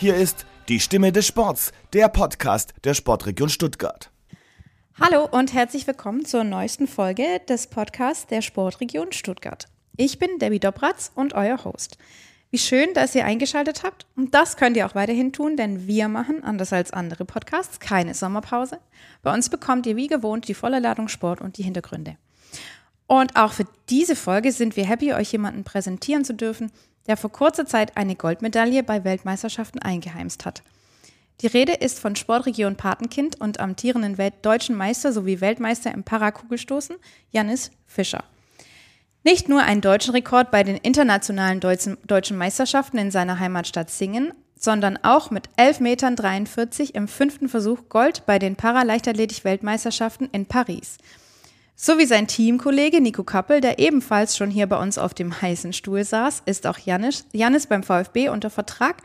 Hier ist die Stimme des Sports, der Podcast der Sportregion Stuttgart. Hallo und herzlich willkommen zur neuesten Folge des Podcasts der Sportregion Stuttgart. Ich bin Debbie Dobratz und euer Host. Wie schön, dass ihr eingeschaltet habt. Und das könnt ihr auch weiterhin tun, denn wir machen, anders als andere Podcasts, keine Sommerpause. Bei uns bekommt ihr wie gewohnt die volle Ladung Sport und die Hintergründe. Und auch für diese Folge sind wir happy, euch jemanden präsentieren zu dürfen, der vor kurzer Zeit eine Goldmedaille bei Weltmeisterschaften eingeheimst hat. Die Rede ist von Sportregion Patenkind und amtierenden Welt deutschen Meister sowie Weltmeister im Parakugelstoßen, Janis Fischer. Nicht nur einen deutschen Rekord bei den internationalen deutschen Meisterschaften in seiner Heimatstadt Singen, sondern auch mit 11,43 Metern im fünften Versuch Gold bei den Paraleichtathletik-Weltmeisterschaften in Paris. So wie sein Teamkollege Nico Kappel, der ebenfalls schon hier bei uns auf dem heißen Stuhl saß, ist auch Janis, Janis beim VfB unter Vertrag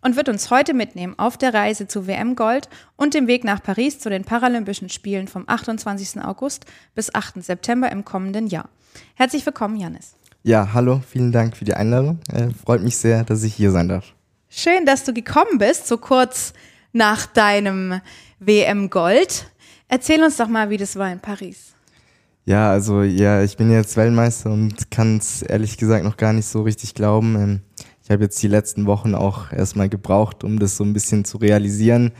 und wird uns heute mitnehmen auf der Reise zu WM Gold und dem Weg nach Paris zu den Paralympischen Spielen vom 28. August bis 8. September im kommenden Jahr. Herzlich willkommen, Janis. Ja, hallo, vielen Dank für die Einladung. Äh, freut mich sehr, dass ich hier sein darf. Schön, dass du gekommen bist, so kurz nach deinem WM Gold. Erzähl uns doch mal, wie das war in Paris. Ja, also ja, ich bin jetzt Weltmeister und kann es ehrlich gesagt noch gar nicht so richtig glauben. Ähm, ich habe jetzt die letzten Wochen auch erstmal gebraucht, um das so ein bisschen zu realisieren.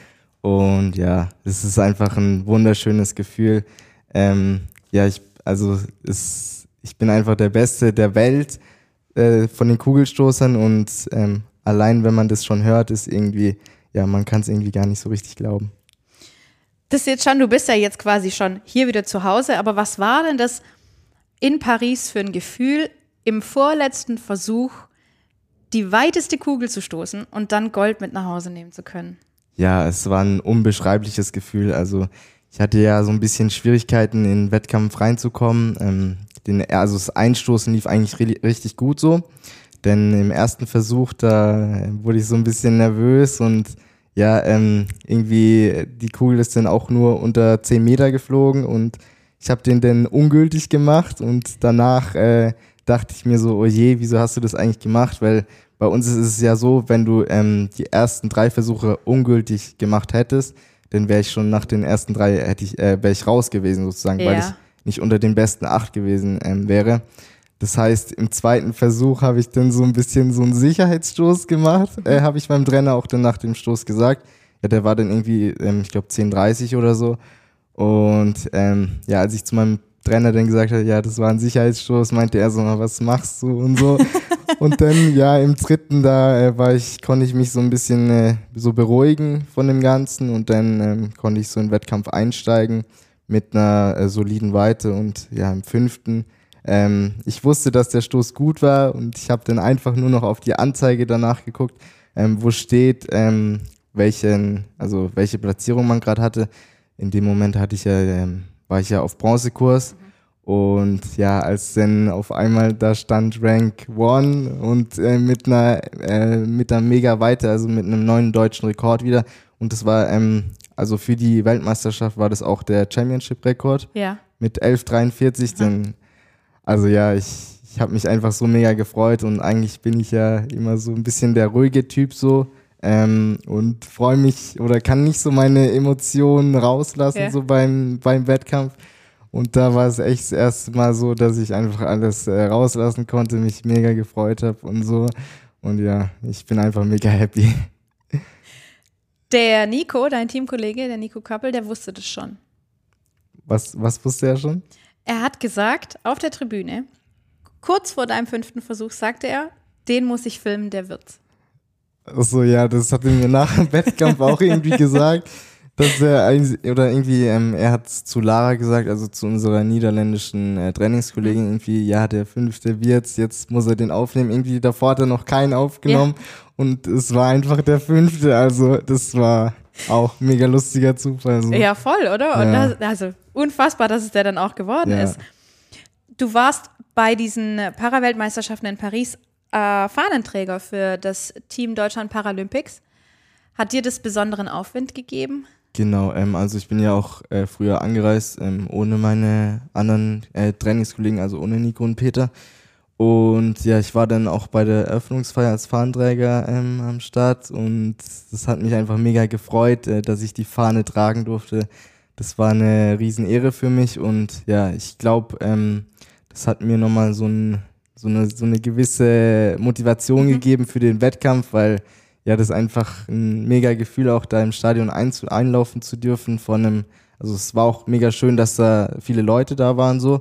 Und ja, es ist einfach ein wunderschönes Gefühl. Ähm, ja, ich, also es, ich bin einfach der Beste der Welt äh, von den Kugelstoßern und ähm, allein wenn man das schon hört, ist irgendwie, ja, man kann es irgendwie gar nicht so richtig glauben. Das jetzt schon, du bist ja jetzt quasi schon hier wieder zu Hause, aber was war denn das in Paris für ein Gefühl, im vorletzten Versuch die weiteste Kugel zu stoßen und dann Gold mit nach Hause nehmen zu können? Ja, es war ein unbeschreibliches Gefühl. Also ich hatte ja so ein bisschen Schwierigkeiten, in den Wettkampf reinzukommen. Ähm, den, also das Einstoßen lief eigentlich richtig gut so. Denn im ersten Versuch, da wurde ich so ein bisschen nervös und ja, ähm, irgendwie die Kugel ist dann auch nur unter 10 Meter geflogen und ich habe den dann ungültig gemacht und danach äh, dachte ich mir so, oh je, wieso hast du das eigentlich gemacht? Weil bei uns ist es ja so, wenn du ähm, die ersten drei Versuche ungültig gemacht hättest, dann wäre ich schon nach den ersten drei hätte ich äh, wäre ich raus gewesen sozusagen, ja. weil ich nicht unter den besten acht gewesen ähm, wäre. Das heißt, im zweiten Versuch habe ich dann so ein bisschen so einen Sicherheitsstoß gemacht. Mhm. Äh, habe ich beim Trainer auch dann nach dem Stoß gesagt. Ja, der war dann irgendwie, ähm, ich glaube, 10,30 oder so. Und ähm, ja, als ich zu meinem Trainer dann gesagt habe, ja, das war ein Sicherheitsstoß, meinte er so, was machst du und so. und dann, ja, im dritten, da äh, war ich, konnte ich mich so ein bisschen äh, so beruhigen von dem Ganzen und dann ähm, konnte ich so in den Wettkampf einsteigen mit einer äh, soliden Weite und ja, im fünften ähm, ich wusste, dass der Stoß gut war und ich habe dann einfach nur noch auf die Anzeige danach geguckt, ähm, wo steht, ähm, welchen, also welche Platzierung man gerade hatte. In dem Moment hatte ich ja, ähm, war ich ja auf Bronzekurs. Und ja, als dann auf einmal da stand Rank One und äh, mit einer äh, mit einer mega Weite, also mit einem neuen deutschen Rekord wieder. Und das war, ähm, also für die Weltmeisterschaft war das auch der Championship-Rekord. Ja. Mit 11,43. Dann also ja, ich, ich habe mich einfach so mega gefreut und eigentlich bin ich ja immer so ein bisschen der ruhige Typ so ähm, und freue mich oder kann nicht so meine Emotionen rauslassen ja. so beim, beim Wettkampf. Und da war es echt das erste Mal so, dass ich einfach alles äh, rauslassen konnte, mich mega gefreut habe und so. Und ja, ich bin einfach mega happy. Der Nico, dein Teamkollege, der Nico Kappel, der wusste das schon. Was, was wusste er schon? Er hat gesagt, auf der Tribüne, kurz vor deinem fünften Versuch, sagte er, den muss ich filmen, der wird's. Achso, ja, das hat er mir nach dem Wettkampf auch irgendwie gesagt. Dass er oder irgendwie, ähm, er hat zu Lara gesagt, also zu unserer niederländischen äh, Trainingskollegin, irgendwie, ja, der fünfte wird's, jetzt muss er den aufnehmen. Irgendwie davor hat er noch keinen aufgenommen ja. und es war einfach der fünfte. Also das war auch mega lustiger Zufall. So. Ja, voll, oder? Ja. Das, also unfassbar, dass es der dann auch geworden ja. ist. Du warst bei diesen Paraweltmeisterschaften in Paris äh, Fahnenträger für das Team Deutschland Paralympics. Hat dir das besonderen Aufwind gegeben? Genau, ähm, also ich bin ja auch äh, früher angereist, ähm, ohne meine anderen äh, Trainingskollegen, also ohne Nico und Peter. Und ja, ich war dann auch bei der Eröffnungsfeier als Fahnenträger ähm, am Start und das hat mich einfach mega gefreut, äh, dass ich die Fahne tragen durfte. Das war eine Riesenehre für mich und ja, ich glaube, ähm, das hat mir nochmal so, ein, so, eine, so eine gewisse Motivation mhm. gegeben für den Wettkampf, weil ja, das ist einfach ein mega Gefühl, auch da im Stadion ein, einlaufen zu dürfen von einem, also es war auch mega schön, dass da viele Leute da waren so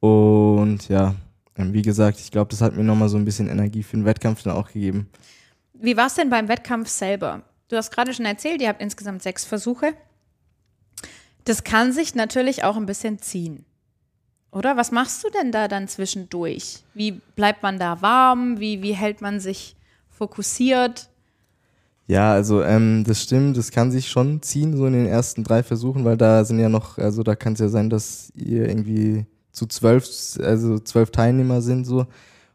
und ja, ähm, wie gesagt, ich glaube, das hat mir nochmal so ein bisschen Energie für den Wettkampf dann auch gegeben. Wie war es denn beim Wettkampf selber? Du hast gerade schon erzählt, ihr habt insgesamt sechs Versuche. Das kann sich natürlich auch ein bisschen ziehen. Oder? Was machst du denn da dann zwischendurch? Wie bleibt man da warm? Wie, wie hält man sich fokussiert? Ja, also ähm, das stimmt, das kann sich schon ziehen, so in den ersten drei Versuchen, weil da sind ja noch, also da kann es ja sein, dass ihr irgendwie zu zwölf, also zwölf Teilnehmer sind so.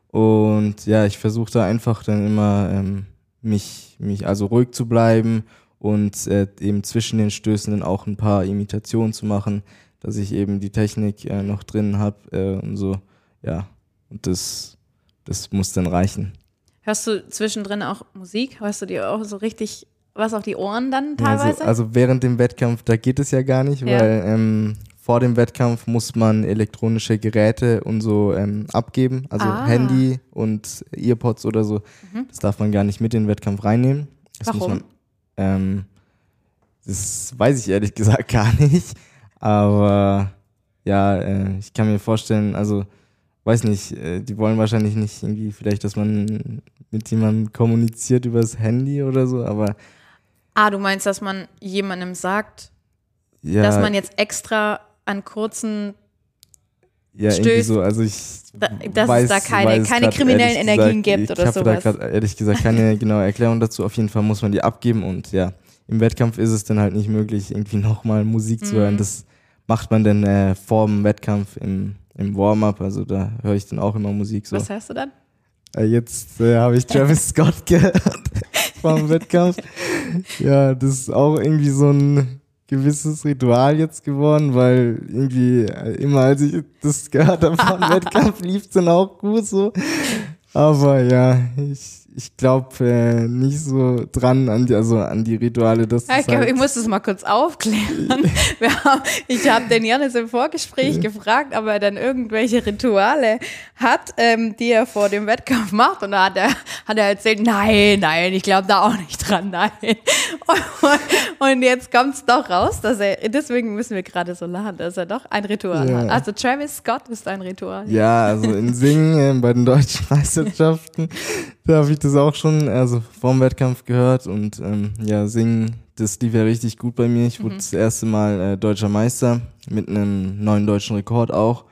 Und ja, ich versuche da einfach dann immer ähm, mich, mich also ruhig zu bleiben und äh, eben zwischen den Stößen dann auch ein paar Imitationen zu machen, dass ich eben die Technik äh, noch drin habe äh, und so. Ja, und das, das muss dann reichen. Hörst du zwischendrin auch Musik? Hörst du dir auch so richtig was auf die Ohren dann teilweise? Also, also während dem Wettkampf, da geht es ja gar nicht, ja. weil ähm, vor dem Wettkampf muss man elektronische Geräte und so ähm, abgeben, also ah. Handy und Earpods oder so. Mhm. Das darf man gar nicht mit in den Wettkampf reinnehmen. Das Warum? Ähm, das weiß ich ehrlich gesagt gar nicht. Aber ja, äh, ich kann mir vorstellen, also weiß nicht, äh, die wollen wahrscheinlich nicht irgendwie vielleicht, dass man mit jemandem kommuniziert übers Handy oder so, aber. Ah, du meinst, dass man jemandem sagt, ja, dass man jetzt extra an kurzen ja, stößt, irgendwie so, also ich da, dass weiß, es da keine, keine kriminellen Energien gesagt, gibt oder sowas. Ich habe da gerade ehrlich gesagt keine genaue Erklärung dazu. Auf jeden Fall muss man die abgeben und ja, im Wettkampf ist es dann halt nicht möglich, irgendwie nochmal Musik mhm. zu hören. Mhm. Das macht man dann äh, vor dem Wettkampf im, im Warm-up, also da höre ich dann auch immer Musik so. Was hörst du dann? Äh, jetzt äh, habe ich Travis Scott gehört vor dem Wettkampf. Ja, das ist auch irgendwie so ein gewisses Ritual jetzt geworden, weil irgendwie äh, immer als ich das gehört habe vom Wettkampf lief es dann auch gut so. Aber ja, ich ich glaube äh, nicht so dran an die, also an die Rituale. Dass ja, ich, glaub, halt ich muss das mal kurz aufklären. haben, ich habe den Janis im Vorgespräch gefragt, ob er dann irgendwelche Rituale hat, ähm, die er vor dem Wettkampf macht. Und da hat er, hat er erzählt, nein, nein, ich glaube da auch nicht dran, nein. Und, und jetzt kommt es doch raus, dass er, deswegen müssen wir gerade so lachen, dass er doch ein Ritual ja. hat. Also Travis Scott ist ein Ritual. Ja, also in Singen äh, bei den deutschen Meisterschaften, da habe ich das auch schon, also vorm Wettkampf gehört und ähm, ja, singen, das lief ja richtig gut bei mir. Ich wurde mhm. das erste Mal äh, deutscher Meister mit einem neuen deutschen Rekord auch.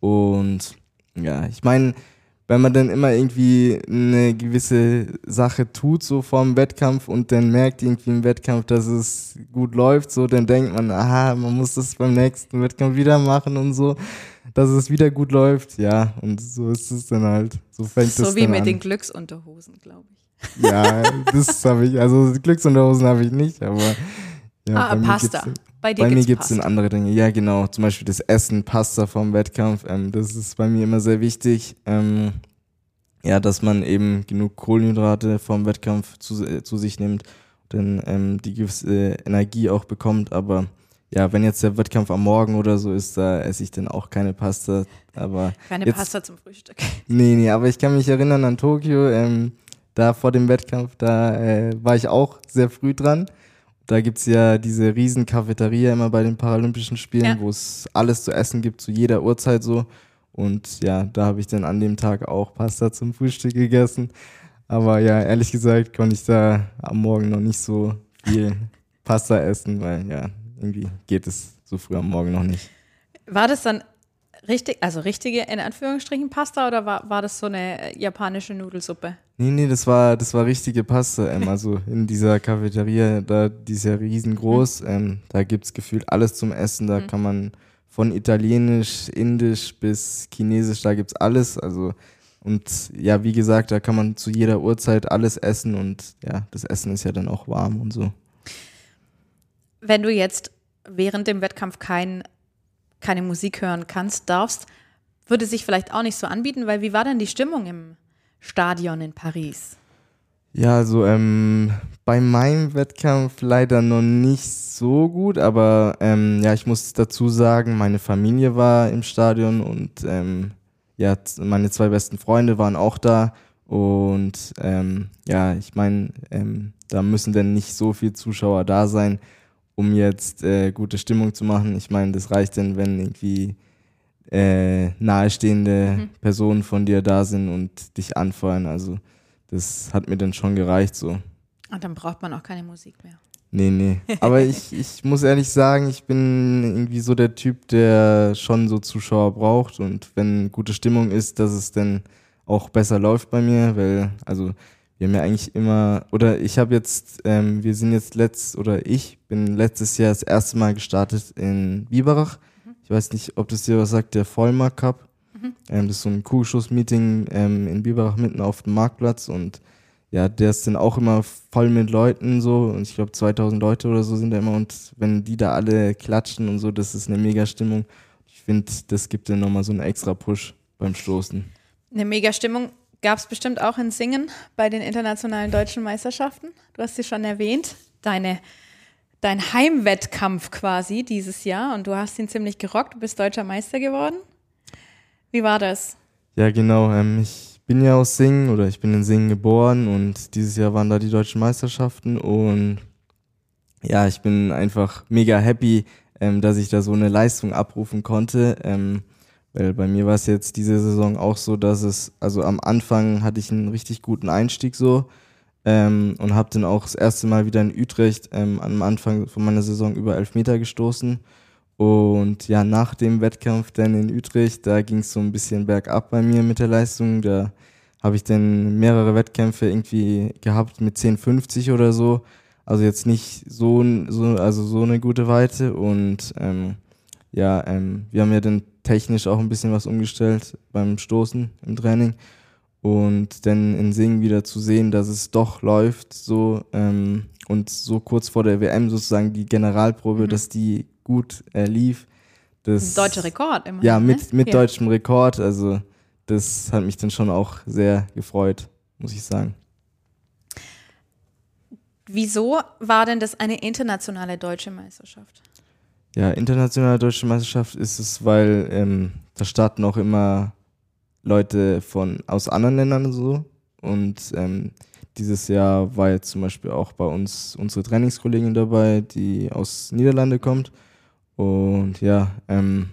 Und ja, ich meine, wenn man dann immer irgendwie eine gewisse Sache tut, so vorm Wettkampf und dann merkt irgendwie im Wettkampf, dass es gut läuft, so, dann denkt man, aha, man muss das beim nächsten Wettkampf wieder machen und so dass es wieder gut läuft. Ja, und so ist es dann halt. So fängt so es So wie mit an. den Glücksunterhosen, glaube ich. Ja, das habe ich, also Glücksunterhosen habe ich nicht, aber ja, ah, bei Pasta. Mir bei bei mir gibt es dann andere Dinge. Ja, genau. Zum Beispiel das Essen, Pasta vom Wettkampf. Ähm, das ist bei mir immer sehr wichtig. Ähm, ja, dass man eben genug Kohlenhydrate vom Wettkampf zu, äh, zu sich nimmt, dann ähm, die gewisse Energie auch bekommt. Aber ja, wenn jetzt der Wettkampf am Morgen oder so ist, da esse ich dann auch keine Pasta. Aber keine jetzt, Pasta zum Frühstück. Nee, nee, aber ich kann mich erinnern an Tokio. Ähm, da vor dem Wettkampf, da äh, war ich auch sehr früh dran. Da gibt's ja diese riesen Cafeteria immer bei den Paralympischen Spielen, ja. wo es alles zu essen gibt, zu jeder Uhrzeit so. Und ja, da habe ich dann an dem Tag auch Pasta zum Frühstück gegessen. Aber ja, ehrlich gesagt konnte ich da am Morgen noch nicht so viel Pasta essen, weil ja, irgendwie geht es so früh am Morgen noch nicht. War das dann richtig, also richtige in Anführungsstrichen Pasta oder war, war das so eine japanische Nudelsuppe? Nee, nee, das war, das war richtige Pasta. Ähm, also in dieser Cafeteria, da, die ist ja riesengroß. Mhm. Ähm, da gibt es gefühlt alles zum Essen. Da mhm. kann man von Italienisch, Indisch bis Chinesisch, da gibt es alles. Also und ja, wie gesagt, da kann man zu jeder Uhrzeit alles essen und ja, das Essen ist ja dann auch warm und so. Wenn du jetzt während dem Wettkampf kein, keine Musik hören kannst, darfst, würde sich vielleicht auch nicht so anbieten, weil wie war denn die Stimmung im Stadion in Paris? Ja, also ähm, bei meinem Wettkampf leider noch nicht so gut, aber ähm, ja, ich muss dazu sagen, meine Familie war im Stadion und ähm, ja, meine zwei besten Freunde waren auch da und ähm, ja, ich meine, ähm, da müssen denn nicht so viele Zuschauer da sein, um jetzt äh, gute Stimmung zu machen. Ich meine, das reicht denn, wenn irgendwie äh, nahestehende mhm. Personen von dir da sind und dich anfeuern. Also das hat mir dann schon gereicht so. Und dann braucht man auch keine Musik mehr. Nee, nee. Aber ich, ich muss ehrlich sagen, ich bin irgendwie so der Typ, der schon so Zuschauer braucht und wenn gute Stimmung ist, dass es dann auch besser läuft bei mir, weil, also wir haben ja eigentlich immer, oder ich habe jetzt, ähm, wir sind jetzt letzt, oder ich bin letztes Jahr das erste Mal gestartet in Biberach. Mhm. Ich weiß nicht, ob das dir was sagt, der Vollmer Cup. Mhm. Ähm, das ist so ein Kugelschuss-Meeting ähm, in Biberach mitten auf dem Marktplatz und ja, der ist dann auch immer voll mit Leuten so und ich glaube 2000 Leute oder so sind da immer und wenn die da alle klatschen und so, das ist eine mega Stimmung. Ich finde, das gibt dann nochmal so einen extra Push beim Stoßen. Eine mega Stimmung gab es bestimmt auch in Singen bei den internationalen deutschen Meisterschaften. Du hast sie schon erwähnt, deine dein Heimwettkampf quasi dieses Jahr und du hast ihn ziemlich gerockt, du bist deutscher Meister geworden. Wie war das? Ja, genau. Ähm, ich bin ja aus Singen oder ich bin in Singen geboren und dieses Jahr waren da die deutschen Meisterschaften und ja, ich bin einfach mega happy, ähm, dass ich da so eine Leistung abrufen konnte. Ähm, weil bei mir war es jetzt diese Saison auch so, dass es, also am Anfang hatte ich einen richtig guten Einstieg so ähm, und habe dann auch das erste Mal wieder in Utrecht ähm, am Anfang von meiner Saison über elf Meter gestoßen und ja, nach dem Wettkampf dann in Utrecht, da ging es so ein bisschen bergab bei mir mit der Leistung. Da habe ich dann mehrere Wettkämpfe irgendwie gehabt mit 10,50 oder so. Also jetzt nicht so, so, also so eine gute Weite. Und ähm, ja, ähm, wir haben ja dann technisch auch ein bisschen was umgestellt beim Stoßen im Training. Und dann in Singen wieder zu sehen, dass es doch läuft, so ähm, und so kurz vor der WM sozusagen die Generalprobe, mhm. dass die gut äh, lief. Das, Deutscher Rekord immer. Ja, mit, ne? mit ja. deutschem Rekord. Also das hat mich dann schon auch sehr gefreut, muss ich sagen. Wieso war denn das eine internationale deutsche Meisterschaft? Ja, internationale deutsche Meisterschaft ist es, weil ähm, da starten auch immer Leute von aus anderen Ländern so. Und ähm, dieses Jahr war jetzt zum Beispiel auch bei uns unsere Trainingskollegin dabei, die aus Niederlande kommt. Und ja, ähm,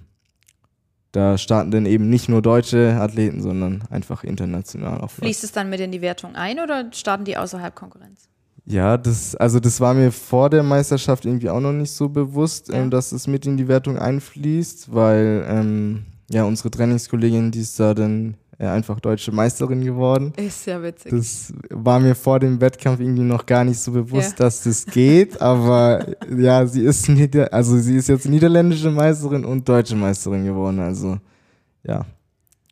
da starten dann eben nicht nur deutsche Athleten, sondern einfach international auch. Fließt es dann mit in die Wertung ein oder starten die außerhalb Konkurrenz? Ja, das, also das war mir vor der Meisterschaft irgendwie auch noch nicht so bewusst, ja. ähm, dass es mit in die Wertung einfließt, weil ähm, ja unsere Trainingskollegin, die ist da dann einfach deutsche Meisterin geworden. Ist ja witzig. Das war mir vor dem Wettkampf irgendwie noch gar nicht so bewusst, ja. dass das geht, aber ja, sie ist Nieder also sie ist jetzt niederländische Meisterin und deutsche Meisterin geworden, also ja,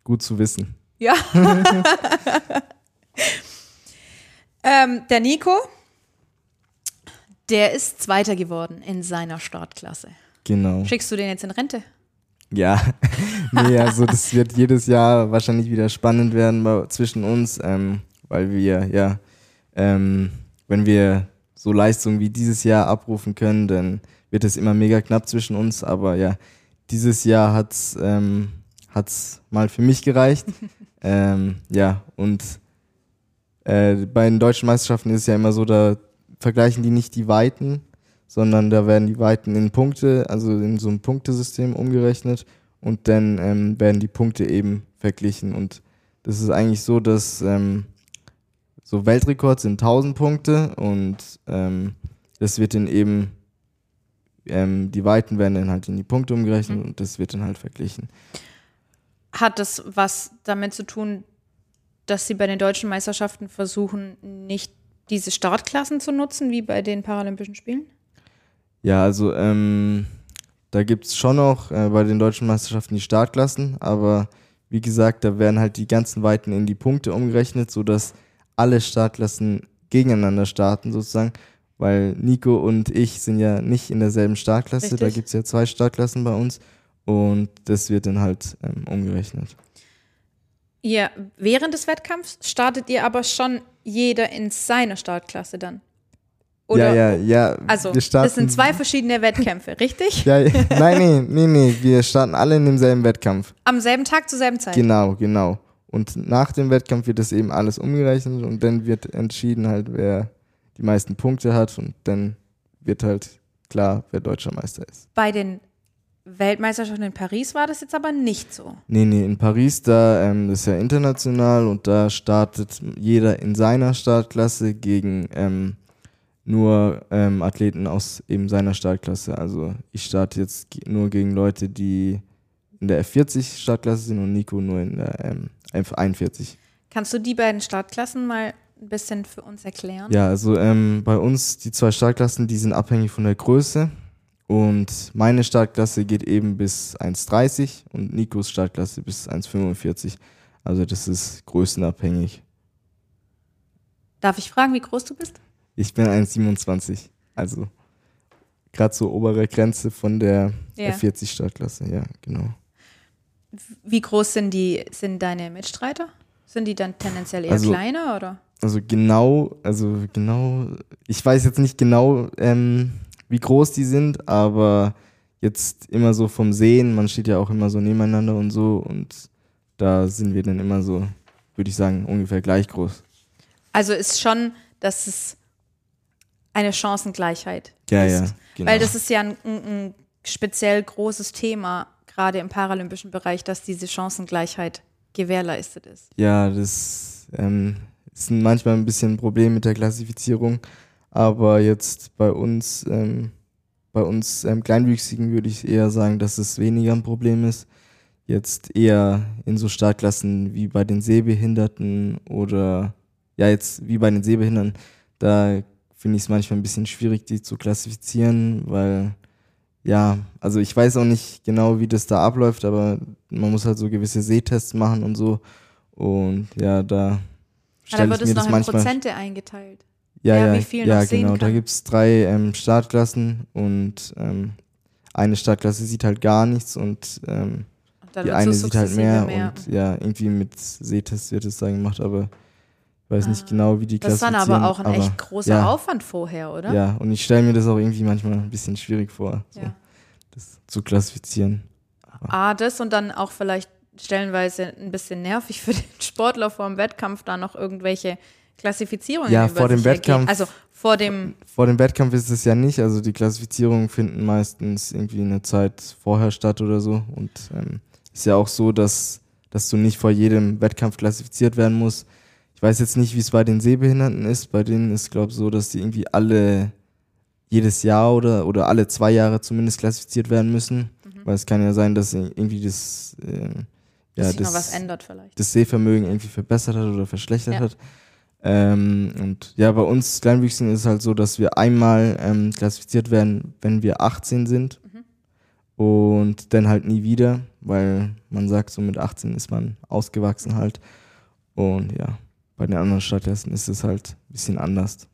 gut zu wissen. Ja. ähm, der Nico, der ist Zweiter geworden in seiner Startklasse. Genau. Schickst du den jetzt in Rente? Ja, nee, also das wird jedes Jahr wahrscheinlich wieder spannend werden zwischen uns, ähm, weil wir, ja, ähm, wenn wir so Leistungen wie dieses Jahr abrufen können, dann wird es immer mega knapp zwischen uns. Aber ja, dieses Jahr hat's ähm, hat's mal für mich gereicht. ähm, ja, und äh, bei den deutschen Meisterschaften ist es ja immer so, da vergleichen die nicht die Weiten, sondern da werden die Weiten in Punkte, also in so ein Punktesystem umgerechnet und dann ähm, werden die Punkte eben verglichen. Und das ist eigentlich so, dass ähm, so Weltrekord sind 1000 Punkte und ähm, das wird dann eben, ähm, die Weiten werden dann halt in die Punkte umgerechnet mhm. und das wird dann halt verglichen. Hat das was damit zu tun, dass sie bei den deutschen Meisterschaften versuchen, nicht diese Startklassen zu nutzen, wie bei den Paralympischen Spielen? Ja, also ähm, da gibt es schon noch äh, bei den deutschen Meisterschaften die Startklassen, aber wie gesagt, da werden halt die ganzen Weiten in die Punkte umgerechnet, sodass alle Startklassen gegeneinander starten sozusagen, weil Nico und ich sind ja nicht in derselben Startklasse, Richtig. da gibt es ja zwei Startklassen bei uns und das wird dann halt ähm, umgerechnet. Ihr, während des Wettkampfs startet ihr aber schon jeder in seiner Startklasse dann. Oder, ja, ja, ja. Also, das sind zwei verschiedene Wettkämpfe, richtig? Ja, nein, nee, nee, nee. Wir starten alle in demselben Wettkampf. Am selben Tag zur selben Zeit. Genau, genau. Und nach dem Wettkampf wird das eben alles umgerechnet und dann wird entschieden halt, wer die meisten Punkte hat und dann wird halt klar, wer deutscher Meister ist. Bei den Weltmeisterschaften in Paris war das jetzt aber nicht so. Nee, nee, in Paris, da, ähm, ist ja international und da startet jeder in seiner Startklasse gegen ähm, nur ähm, Athleten aus eben seiner Startklasse. Also ich starte jetzt nur gegen Leute, die in der F40 Startklasse sind und Nico nur in der ähm, F41. Kannst du die beiden Startklassen mal ein bisschen für uns erklären? Ja, also ähm, bei uns die zwei Startklassen, die sind abhängig von der Größe. Und meine Startklasse geht eben bis 1,30 und Nikos Startklasse bis 1,45. Also das ist größenabhängig. Darf ich fragen, wie groß du bist? Ich bin 1,27. Also gerade so obere Grenze von der Ja. F40 Startklasse, ja, genau. Wie groß sind die, sind deine Mitstreiter? Sind die dann tendenziell eher Also- kleiner oder? Also genau, also genau, ich weiß jetzt nicht genau, ähm, wie groß die sind, aber jetzt immer so vom Sehen, man steht ja auch immer so nebeneinander und so und da sind wir dann immer so, würde ich sagen, ungefähr gleich groß. Also ist schon, dass es eine Chancengleichheit Ja, ist. ja, genau. Weil das ist ja ein, ein, speziell großes Thema, gerade im paralympischen Bereich, dass diese Chancengleichheit gewährleistet ist. Ja, das ähm, ist manchmal ein bisschen ein Problem mit der Klassifizierung, aber jetzt bei uns, ähm, bei uns ähm, Kleinwüchsigen würde ich eher sagen, dass es weniger ein Problem ist. Jetzt eher in so Startklassen wie bei den Sehbehinderten oder ja, jetzt wie bei den Sehbehinderten, da finde ich es manchmal ein bisschen schwierig, die zu klassifizieren, weil ja, also ich weiß auch nicht genau, wie das da abläuft, aber man muss halt so gewisse Sehtests machen und so. Und ja, da Aber da wird es noch in. Prozente eingeteilt. Ja, ja, wie viel ja noch sehen genau. Da kann. gibt es drei ähm, Startklassen und ähm, eine Startklasse sieht halt gar nichts und ähm, dann die eine so sieht halt sukzessive mehr, und ja, irgendwie mit Sehtest wird es da gemacht, aber ich weiß nicht Ah. genau, wie die Das war aber auch ein echt großer ja, Aufwand vorher, oder? Ja, und ich stelle mir das auch irgendwie manchmal ein bisschen schwierig vor, so, Ja. das zu klassifizieren. A, das und dann auch vielleicht stellenweise ein bisschen nervig für den Sportler vor dem Wettkampf, da noch irgendwelche Klassifizierungen Ja, vor dem. Wettkampf- Also vor dem, Vor dem Wettkampf ist es ja nicht, also die Klassifizierungen finden meistens irgendwie eine Zeit vorher statt oder so. Und ähm, ist ja auch so, dass, dass du nicht vor jedem Wettkampf klassifiziert werden musst. Ich weiß jetzt nicht, wie es bei den Sehbehinderten ist. Bei denen ist, glaube ich, so, dass die irgendwie alle jedes Jahr oder, oder alle zwei Jahre zumindest klassifiziert werden müssen. Weil es kann ja sein, dass irgendwie das, ähm, ja, das, das Sehvermögen irgendwie verbessert hat oder verschlechtert Ja. hat. Ähm, und ja, bei uns Kleinwüchsigen ist es halt so, dass wir einmal ähm, klassifiziert werden, wenn wir 18 sind Mhm. und dann halt nie wieder, weil man sagt, so mit 18 ist man ausgewachsen halt. Und ja, bei den anderen Stadtklassen ist es halt ein bisschen anders.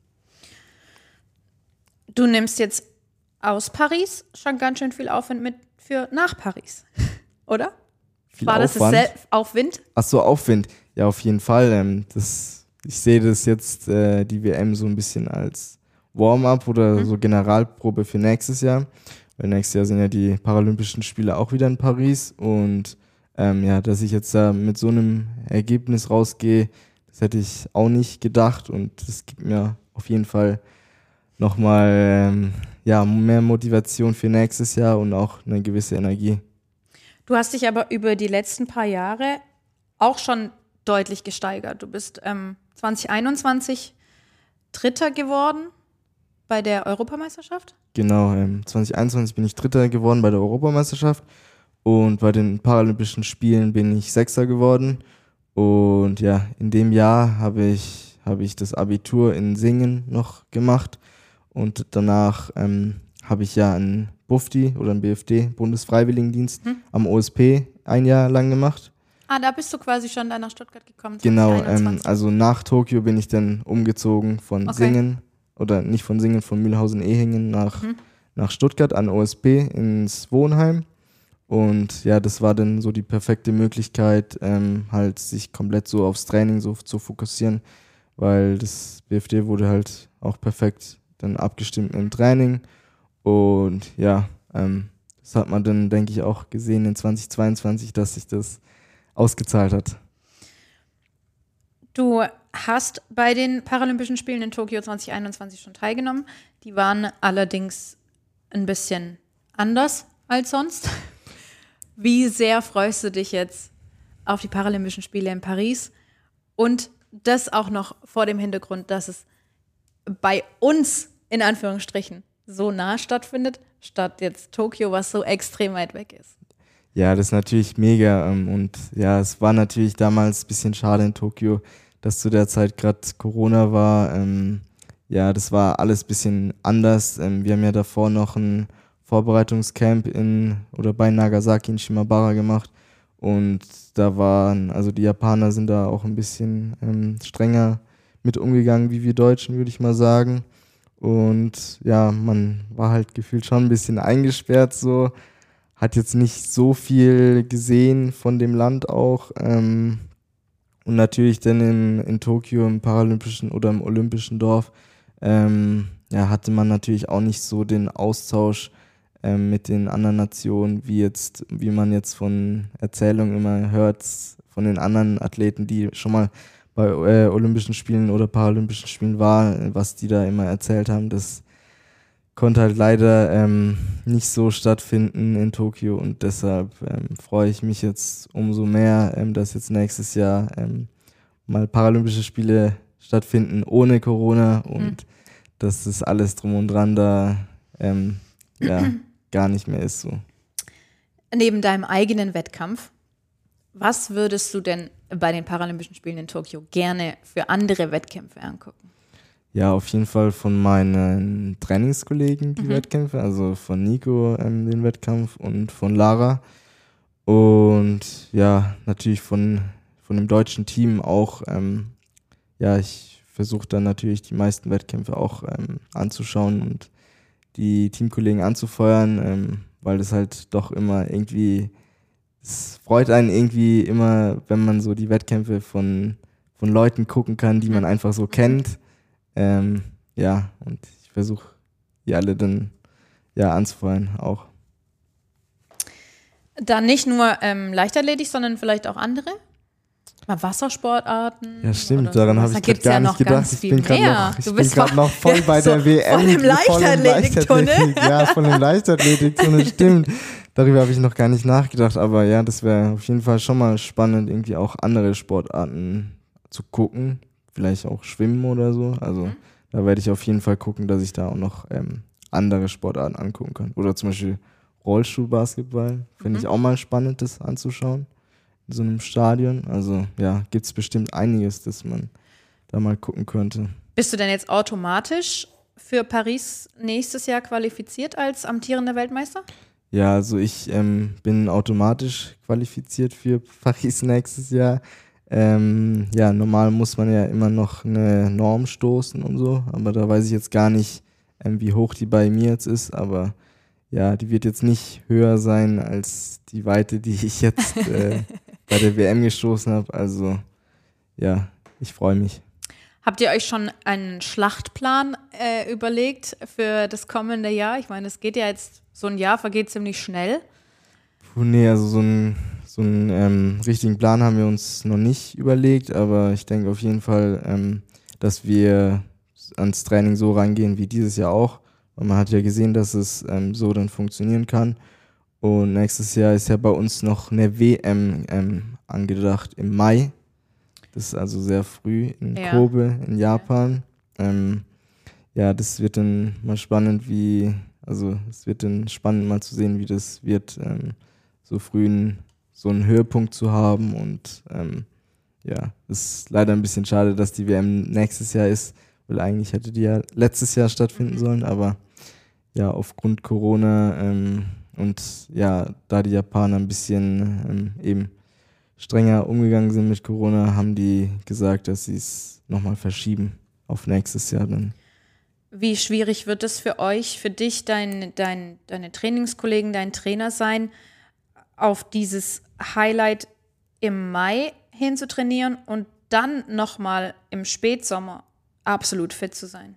Du nimmst jetzt aus Paris schon ganz schön viel Aufwand mit für nach Paris, oder? Viel War das Aufwand. dasselbe Aufwind? Ach so, Aufwind. Ja, auf jeden Fall. Ähm, das, ich sehe das jetzt, äh, die WM, so ein bisschen als Warm-up oder Mhm. so Generalprobe für nächstes Jahr. Weil nächstes Jahr sind ja die Paralympischen Spiele auch wieder in Paris. Und ähm, ja, dass ich jetzt da mit so einem Ergebnis rausgehe, das hätte ich auch nicht gedacht. Und das gibt mir auf jeden Fall nochmal ähm, ja, mehr Motivation für nächstes Jahr und auch eine gewisse Energie. Du hast dich aber über die letzten paar Jahre auch schon deutlich gesteigert. Du bist ähm, 2021 Dritter geworden bei der Europameisterschaft. Genau, ähm, 2021 bin ich Dritter geworden bei der Europameisterschaft und bei den Paralympischen Spielen bin ich Sechster geworden. Und ja, in dem Jahr habe ich, habe ich das Abitur in Singen noch gemacht und danach ähm, habe ich ja einen BUFDI oder einen BFD, Bundesfreiwilligendienst, Hm. am OSP ein Jahr lang gemacht. Ah, da bist du quasi schon dann nach Stuttgart gekommen. Genau, ähm, 2021. also nach Tokio bin ich dann umgezogen von Okay. Singen oder nicht von Singen, von Mühlhausen-Ehingen nach, Mhm. nach Stuttgart an OSP ins Wohnheim. Und ja, das war dann so die perfekte Möglichkeit, ähm, halt sich komplett so aufs Training so zu fokussieren, weil das BFD wurde halt auch perfekt dann abgestimmt im Training. Und ja, ähm, das hat man dann, denke ich, auch gesehen in 2022, dass sich das ausgezahlt hat. Du hast bei den Paralympischen Spielen in Tokio 2021 schon teilgenommen. Die waren allerdings ein bisschen anders als sonst. Wie sehr freust du dich jetzt auf die Paralympischen Spiele in Paris? Und das auch noch vor dem Hintergrund, dass es bei uns in Anführungsstrichen so nah stattfindet, statt jetzt Tokio, was so extrem weit weg ist. Ja, das ist natürlich mega. Ähm, und ja, es war natürlich damals ein bisschen schade in Tokio, dass zu der Zeit gerade Corona war. Ähm, ja, das war alles ein bisschen anders. Ähm, wir haben ja davor noch ein Vorbereitungscamp in oder bei Nagasaki in Shimabara gemacht. Und da waren, also die Japaner sind da auch ein bisschen ähm, strenger mit umgegangen wie wir Deutschen, würde ich mal sagen. Und ja, man war halt gefühlt schon ein bisschen eingesperrt so, hat jetzt nicht so viel gesehen von dem Land auch. Ähm, und natürlich dann in, in Tokio im Paralympischen oder im Olympischen Dorf ähm, ja, hatte man natürlich auch nicht so den Austausch ähm, mit den anderen Nationen, wie jetzt, wie man jetzt von Erzählungen immer hört, von den anderen Athleten, die schon mal bei äh, Olympischen Spielen oder Paralympischen Spielen war, was die da immer erzählt haben, das konnte halt leider ähm, nicht so stattfinden in Tokio und deshalb ähm, freue ich mich jetzt umso mehr, ähm, dass jetzt nächstes Jahr ähm, mal Paralympische Spiele stattfinden ohne Corona und mhm. dass das alles drum und dran da ähm, ja, gar nicht mehr ist so. Neben deinem eigenen Wettkampf, was würdest du denn bei den Paralympischen Spielen in Tokio gerne für andere Wettkämpfe angucken? Ja, auf jeden Fall von meinen Trainingskollegen die mhm. Wettkämpfe, also von Nico ähm, den Wettkampf und von Lara. Und ja, natürlich von, von dem deutschen Team auch. Ähm, ja, ich versuche dann natürlich die meisten Wettkämpfe auch ähm, anzuschauen und die Teamkollegen anzufeuern, ähm, weil das halt doch immer irgendwie es freut einen irgendwie immer, wenn man so die Wettkämpfe von, von Leuten gucken kann, die man einfach so kennt. Ähm, ja, und ich versuche die alle dann ja anzufeuern auch. Dann nicht nur ähm, Leichtathletik, sondern vielleicht auch andere? Mal Wassersportarten. Ja, stimmt, daran so. habe ich gerade gar ja nicht gedacht. Ich bin gerade noch, ich bin grad noch voll bei der WM. Von dem Leichtathletik-Tunnel. Ja, von dem Leichtathletik-Tunnel, stimmt. Darüber habe ich noch gar nicht nachgedacht, aber ja, das wäre auf jeden Fall schon mal spannend, irgendwie auch andere Sportarten zu gucken. Vielleicht auch Schwimmen oder so. Also mhm. da werde ich auf jeden Fall gucken, dass ich da auch noch ähm, andere Sportarten angucken kann. Oder zum Beispiel Rollstuhlbasketball. Finde mhm. ich auch mal spannend, das anzuschauen. In so einem Stadion. Also ja, gibt es bestimmt einiges, das man da mal gucken könnte. Bist du denn jetzt automatisch für Paris nächstes Jahr qualifiziert als amtierender Weltmeister? Ja, also ich ähm, bin automatisch qualifiziert für Paris nächstes Jahr. Ähm, ja, normal muss man ja immer noch eine Norm stoßen und so, aber da weiß ich jetzt gar nicht, ähm, wie hoch die bei mir jetzt ist, aber ja, die wird jetzt nicht höher sein als die Weite, die ich jetzt äh, bei der WM gestoßen habe. Also ja, ich freue mich. Habt ihr euch schon einen Schlachtplan äh, überlegt für das kommende Jahr? Ich meine, es geht ja jetzt so ein Jahr vergeht ziemlich schnell. Puh, nee, also so einen so einen ähm, richtigen Plan haben wir uns noch nicht überlegt, aber ich denke auf jeden Fall, ähm, dass wir ans Training so rangehen wie dieses Jahr auch. Und man hat ja gesehen, dass es ähm, so dann funktionieren kann. Und nächstes Jahr ist ja bei uns noch eine WM ähm, angedacht im Mai. Das ist also sehr früh in ja. Kobe in Japan. Ähm, ja, das wird dann mal spannend, wie also es wird dann spannend mal zu sehen, wie das wird, ähm, so früh einen, so einen Höhepunkt zu haben. Und ähm, ja, es ist leider ein bisschen schade, dass die WM nächstes Jahr ist, weil eigentlich hätte die ja letztes Jahr stattfinden sollen, aber ja, aufgrund Corona ähm, und ja, da die Japaner ein bisschen ähm, eben strenger umgegangen sind mit Corona, haben die gesagt, dass sie es nochmal verschieben auf nächstes Jahr dann. Wie schwierig wird es für euch, für dich, dein, dein, deine Trainingskollegen, dein Trainer sein, auf dieses Highlight im Mai hinzutrainieren und dann nochmal im Spätsommer absolut fit zu sein?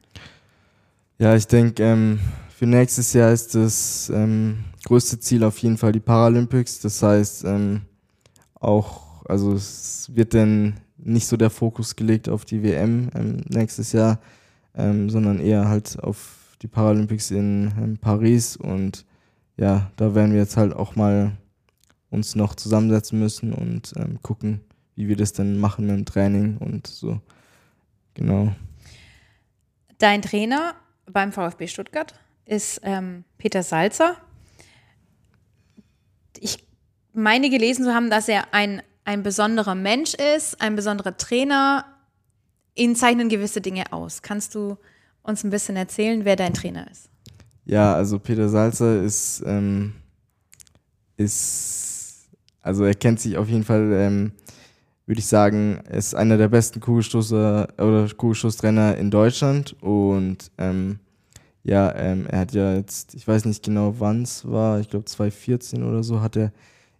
Ja, ich denke, ähm, für nächstes Jahr ist das ähm, größte Ziel auf jeden Fall die Paralympics. Das heißt, ähm, auch, also es wird dann nicht so der Fokus gelegt auf die WM ähm, nächstes Jahr, ähm, sondern eher halt auf die Paralympics in ähm, Paris und ja, da werden wir jetzt halt auch mal uns noch zusammensetzen müssen und ähm, gucken, wie wir das denn machen mit dem Training und so. Genau. Dein Trainer beim VfB Stuttgart ist ähm, Peter Salzer. Ich meine gelesen zu haben, dass er ein, ein besonderer Mensch ist, ein besonderer Trainer. Ihn zeichnen gewisse Dinge aus. Kannst du uns ein bisschen erzählen, wer dein Trainer ist? Ja, also Peter Salzer ist, ähm, ist, also er kennt sich auf jeden Fall, ähm, würde ich sagen, ist einer der besten Kugelstoßer oder Kugelstoßtrainer in Deutschland und ähm, ja, ähm, er hat ja jetzt, ich weiß nicht genau wann es war, ich glaube 2014 oder so, hat er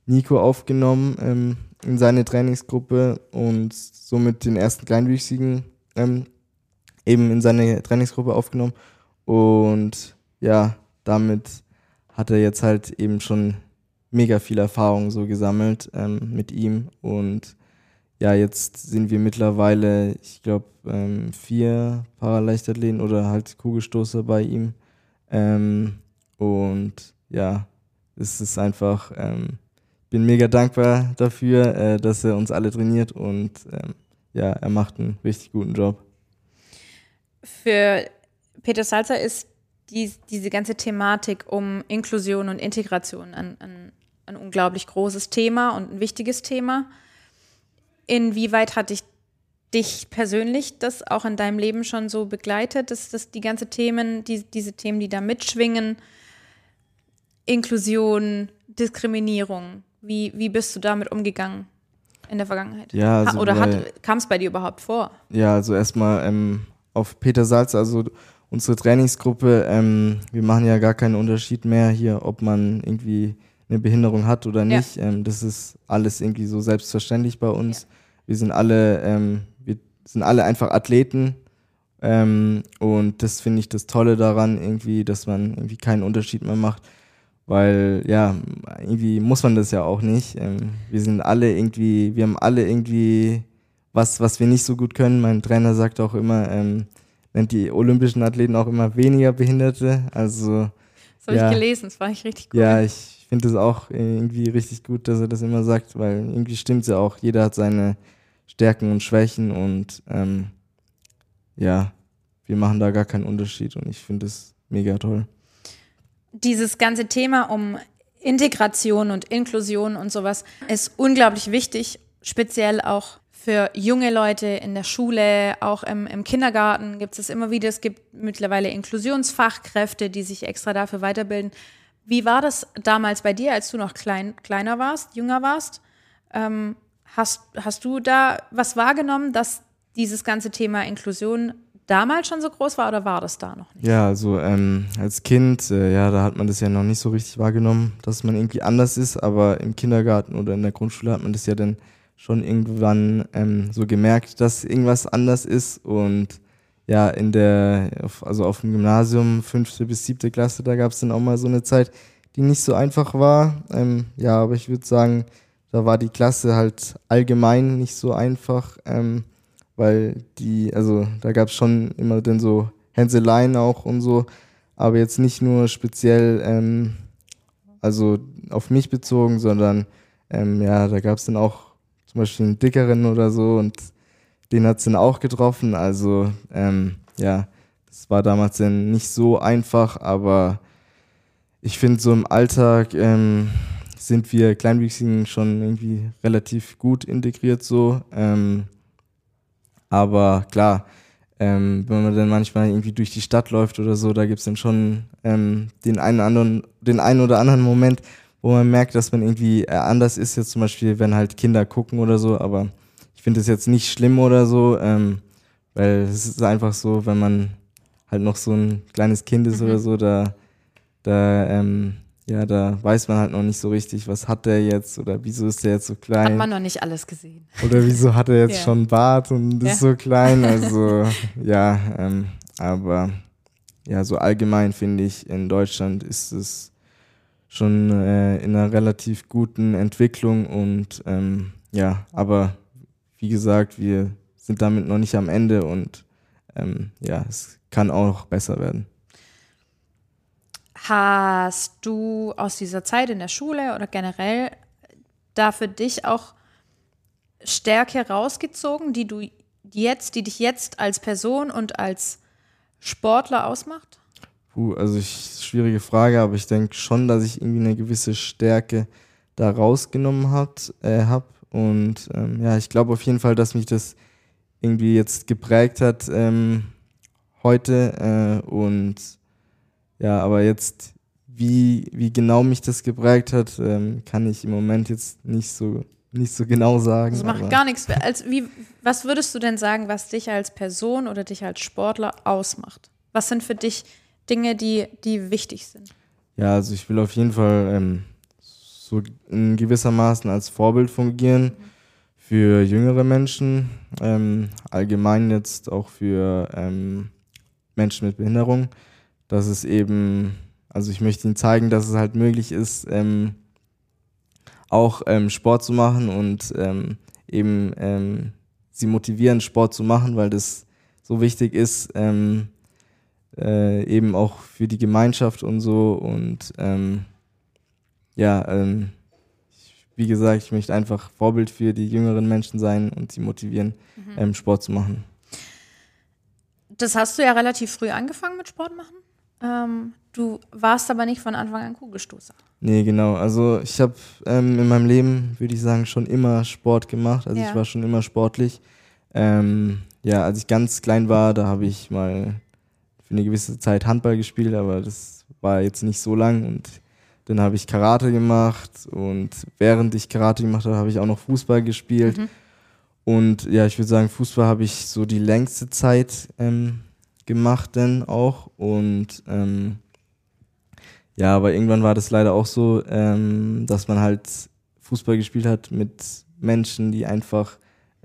Nico aufgenommen ähm, in seine Trainingsgruppe und somit den ersten Kleinwüchsigen ähm, eben in seine Trainingsgruppe aufgenommen. Und ja, damit hat er jetzt halt eben schon mega viel Erfahrung so gesammelt ähm, mit ihm. Und ja, jetzt sind wir mittlerweile, ich glaube, ähm, vier Paraleichtathleten oder halt Kugelstoßer bei ihm. Ähm, und ja, es ist einfach, ähm, bin mega dankbar dafür, äh, dass er uns alle trainiert und ähm, ja, er macht einen richtig guten Job. Für Peter Salzer ist die, diese ganze Thematik um Inklusion und Integration ein, ein, ein unglaublich großes Thema und ein wichtiges Thema. Inwieweit hat dich, dich persönlich das auch in deinem Leben schon so begleitet, dass, dass die ganze Themen, die, diese Themen, die da mitschwingen, Inklusion, Diskriminierung, wie, wie bist du damit umgegangen in der Vergangenheit? Ja, also ha oder kam es bei dir überhaupt vor? Ja, also erstmal ähm, auf Peter Salz, also unsere Trainingsgruppe, ähm, wir machen ja gar keinen Unterschied mehr hier, ob man irgendwie eine Behinderung hat oder Ja. nicht. Ähm, das ist alles irgendwie so selbstverständlich bei uns. Wir sind alle, ähm, wir sind alle einfach Athleten. Ähm, und das finde ich das Tolle daran, irgendwie, dass man irgendwie keinen Unterschied mehr macht. Weil, ja, irgendwie muss man das ja auch nicht. Ähm, wir sind alle irgendwie, wir haben alle irgendwie was, was wir nicht so gut können. Mein Trainer sagt auch immer, ähm, nennt die olympischen Athleten auch immer weniger Behinderte. Also, Das habe Ja. ich gelesen, das war ich richtig cool. ja, ich finde es auch irgendwie richtig gut, dass er das immer sagt, weil irgendwie stimmt ja auch. Jeder hat seine Stärken und Schwächen und ähm, ja, wir machen da gar keinen Unterschied und ich finde es mega toll. dieses ganze Thema um Integration und Inklusion und sowas ist unglaublich wichtig, speziell auch für junge Leute in der Schule, auch im, im Kindergarten gibt es immer wieder. Es gibt mittlerweile Inklusionsfachkräfte, die sich extra dafür weiterbilden. Wie war das damals bei dir, als du noch klein, kleiner warst, jünger warst? Ähm, hast, hast du da was wahrgenommen, dass dieses ganze Thema Inklusion damals schon so groß war oder war das da noch nicht? Ja, also ähm, als Kind, äh, ja, da hat man das ja noch nicht so richtig wahrgenommen, dass man irgendwie anders ist, aber im Kindergarten oder in der Grundschule hat man das ja dann schon irgendwann ähm, so gemerkt, dass irgendwas anders ist und ja, in der, also auf dem Gymnasium, fünfte bis siebte Klasse, da gab es dann auch mal so eine Zeit, die nicht so einfach war. Ähm, ja, aber ich würde sagen, da war die Klasse halt allgemein nicht so einfach. Ähm, weil die, also da gab es schon immer dann so Hänseleien auch und so, aber jetzt nicht nur speziell, ähm, also auf mich bezogen, sondern ähm, ja, da gab es dann auch zum Beispiel einen dickeren oder so und den hat es dann auch getroffen, also ähm, ja, das war damals dann nicht so einfach, aber ich finde so im Alltag ähm, sind wir Kleinwüchsigen schon irgendwie relativ gut integriert so. Ähm, aber klar, ähm, wenn man dann manchmal irgendwie durch die Stadt läuft oder so, da gibt's dann schon ähm, den einen anderen, den einen oder anderen Moment, wo man merkt, dass man irgendwie äh, anders ist. Jetzt zum Beispiel, wenn halt Kinder gucken oder so, aber finde es jetzt nicht schlimm oder so, ähm, weil es ist einfach so, wenn man halt noch so ein kleines Kind ist oder so, da, da ähm, ja, da weiß man halt noch nicht so richtig, was hat der jetzt oder wieso ist der jetzt so klein. Hat man noch nicht alles gesehen. Oder wieso hat er jetzt Ja. schon Bart und ist Ja. so klein? Also ja, ähm, aber ja, so allgemein finde ich, in Deutschland ist es schon äh, in einer relativ guten Entwicklung und ähm, ja, aber wie gesagt, wir sind damit noch nicht am Ende und ähm, ja, es kann auch besser werden. Hast du aus dieser Zeit in der Schule oder generell da für dich auch Stärke rausgezogen, die du jetzt, die dich jetzt als Person und als Sportler ausmacht? Puh, also ich, schwierige Frage, aber ich denke schon, dass ich irgendwie eine gewisse Stärke da rausgenommen hat, äh, hab. Und ähm, ja, ich glaube auf jeden Fall, dass mich das irgendwie jetzt geprägt hat ähm, heute. Äh, und ja, aber jetzt, wie, wie genau mich das geprägt hat, ähm, kann ich im Moment jetzt nicht so, nicht so genau sagen. Das macht aber- gar nichts. Als, wie, was würdest du denn sagen, was dich als Person oder dich als Sportler ausmacht? Was sind für dich Dinge, die, die wichtig sind? Ja, also ich will auf jeden Fall ähm, so in gewissermaßen als Vorbild fungieren für jüngere Menschen, ähm, allgemein jetzt auch für ähm, Menschen mit Behinderung, dass es eben, also ich möchte ihnen zeigen, dass es halt möglich ist, ähm, auch ähm, Sport zu machen und ähm, eben ähm, sie motivieren, Sport zu machen, weil das so wichtig ist, äh, eben auch für die Gemeinschaft und so. Und ja, ähm, ich, wie gesagt, ich möchte einfach Vorbild für die jüngeren Menschen sein und sie motivieren, ähm, Sport zu machen. Das hast du ja relativ früh angefangen mit Sport machen. Ähm, du warst aber nicht von Anfang an Kugelstoßer. Nee, genau. Also ich habe ähm, in meinem Leben, würde ich sagen, schon immer Sport gemacht. Also Ja. ich war schon immer sportlich. Ähm, ja, als ich ganz klein war, da habe ich mal für eine gewisse Zeit Handball gespielt, aber das war jetzt nicht so lang. Und dann habe ich Karate gemacht und während ich Karate gemacht habe, habe ich auch noch Fußball gespielt. Und ja, ich würde sagen, Fußball habe ich so die längste Zeit ähm, gemacht dann auch. Und ähm, ja, aber irgendwann war das leider auch so, ähm, dass man halt Fußball gespielt hat mit Menschen, die einfach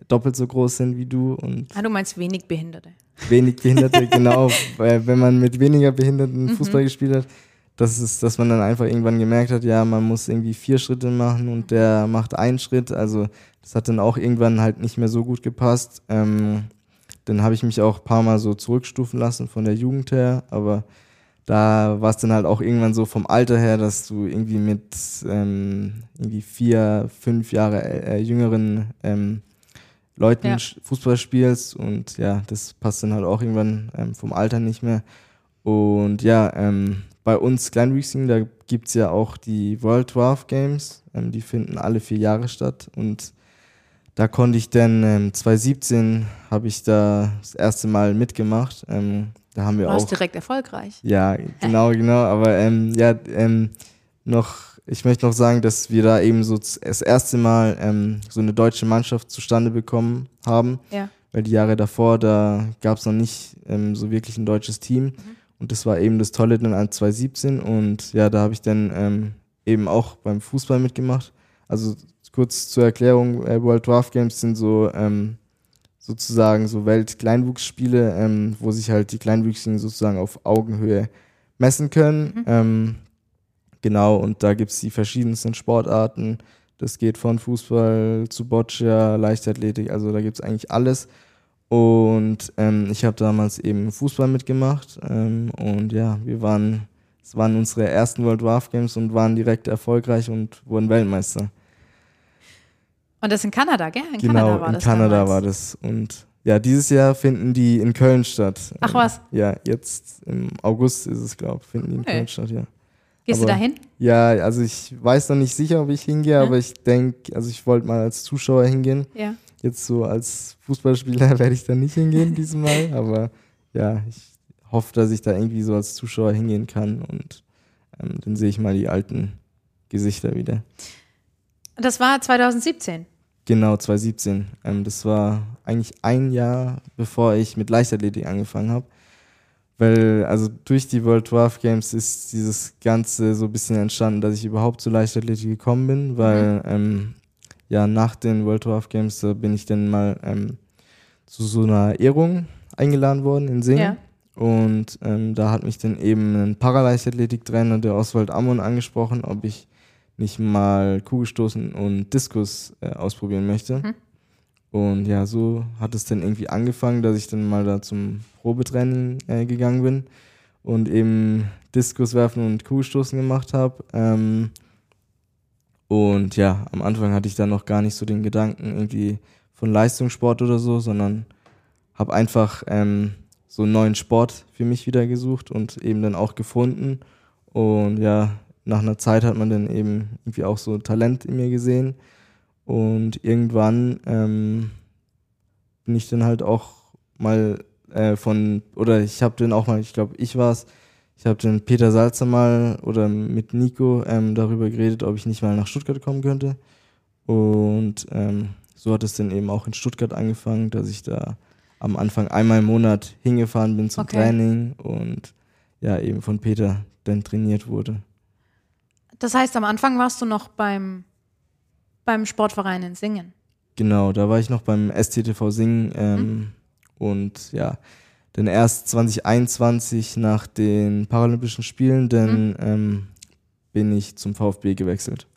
doppelt so groß sind wie du und Ah, du meinst wenig Behinderte. wenig Behinderte, genau, weil wenn man mit weniger Behinderten Fußball gespielt hat, das ist, dass man dann einfach irgendwann gemerkt hat, ja, man muss irgendwie vier Schritte machen und der macht einen Schritt. Also das hat dann auch irgendwann halt nicht mehr so gut gepasst. Ähm, dann habe ich mich auch ein paar Mal so zurückstufen lassen von der Jugend her, aber da war es dann halt auch irgendwann so vom Alter her, dass du irgendwie mit ähm, irgendwie vier, fünf Jahre äh, jüngeren ähm, Leuten Ja. Fußball spielst und ja, das passt dann halt auch irgendwann ähm, vom Alter nicht mehr. Und ja, ähm, bei uns Kleinwüchsigen, da gibt's ja auch die World Dwarf Games, ähm, die finden alle vier Jahre statt und da konnte ich dann ähm, 2017 habe ich da das erste Mal mitgemacht. Ähm, da haben wir Du auch warst direkt erfolgreich. ja, genau, genau. Aber ähm, ja, ähm, noch, ich möchte noch sagen, dass wir da eben so das erste Mal ähm, so eine deutsche Mannschaft zustande bekommen haben. Ja. Weil die Jahre davor, da gab es noch nicht ähm, so wirklich ein deutsches Team. Und das war eben das Tolle dann an 2017. Und ja, da habe ich dann ähm, eben auch beim Fußball mitgemacht. Also kurz zur Erklärung, äh, World Dwarf Games sind so ähm, sozusagen so Welt-Kleinwuchsspiele, ähm, wo sich halt die Kleinwüchsigen sozusagen auf Augenhöhe messen können. Ähm, genau, und da gibt's die verschiedensten Sportarten. Das geht von Fußball zu Boccia, Leichtathletik, also da gibt's eigentlich alles. Und ähm, ich habe damals eben Fußball mitgemacht. Ähm, und ja, wir waren, es waren unsere ersten World Dwarf Games und waren direkt erfolgreich und wurden Weltmeister. Und das in Kanada, gell? In genau, Kanada war in das Kanada damals. war das. Und ja, dieses Jahr finden die in Köln statt. Ach Ähm, was. Ja, jetzt im August ist es, glaube ich, finden die in Okay. Köln statt, ja. Gehst du aber- dahin? Ja, also ich weiß noch nicht sicher, ob ich hingehe, Ja. aber ich denke, also ich wollte mal als Zuschauer hingehen. Ja. Jetzt so als Fußballspieler werde ich da nicht hingehen diesmal, aber ja, ich hoffe, dass ich da irgendwie so als Zuschauer hingehen kann und ähm, dann sehe ich mal die alten Gesichter wieder. Das war 2017. Genau, 2017. Ähm, das war eigentlich ein Jahr, bevor ich mit Leichtathletik angefangen habe. weil, also durch die World Dwarf Games ist dieses Ganze so ein bisschen entstanden, dass ich überhaupt zu Leichtathletik gekommen bin, weil, mhm. ähm, ja, nach den World Dwarf Games äh, bin ich dann mal ähm, zu so einer Ehrung eingeladen worden in Singen. Ja. Und ähm, da hat mich dann eben ein Paraleichtathletik-Trainer, der Oswald Ammon, angesprochen, ob ich nicht mal Kugelstoßen und Diskus äh, ausprobieren möchte. Mhm. Und ja, so hat es dann irgendwie angefangen, dass ich dann mal da zum Probetraining äh, gegangen bin und eben Diskus werfen und Kugelstoßen gemacht habe. Ähm, und ja, am Anfang hatte ich dann noch gar nicht so den Gedanken irgendwie von Leistungssport oder so, sondern habe einfach ähm, so einen neuen Sport für mich wieder gesucht und eben dann auch gefunden. Und ja, nach einer Zeit hat man dann eben irgendwie auch so Talent in mir gesehen. Und irgendwann ähm, bin ich dann halt auch mal äh, von, oder ich habe dann auch mal, ich glaube, ich war es, ich habe den Peter Salzer mal oder mit Nico ähm, darüber geredet, ob ich nicht mal nach Stuttgart kommen könnte. Und ähm, so hat es dann eben auch in Stuttgart angefangen, dass ich da am Anfang einmal im Monat hingefahren bin zum okay. Training und ja, eben von Peter dann trainiert wurde. Das heißt, am Anfang warst du noch beim, beim Sportverein in Singen? Genau, da war ich noch beim STTV Singen ähm, mhm. und ja, dann erst 2021 nach den Paralympischen Spielen, dann mhm. ähm, bin ich zum VfB gewechselt.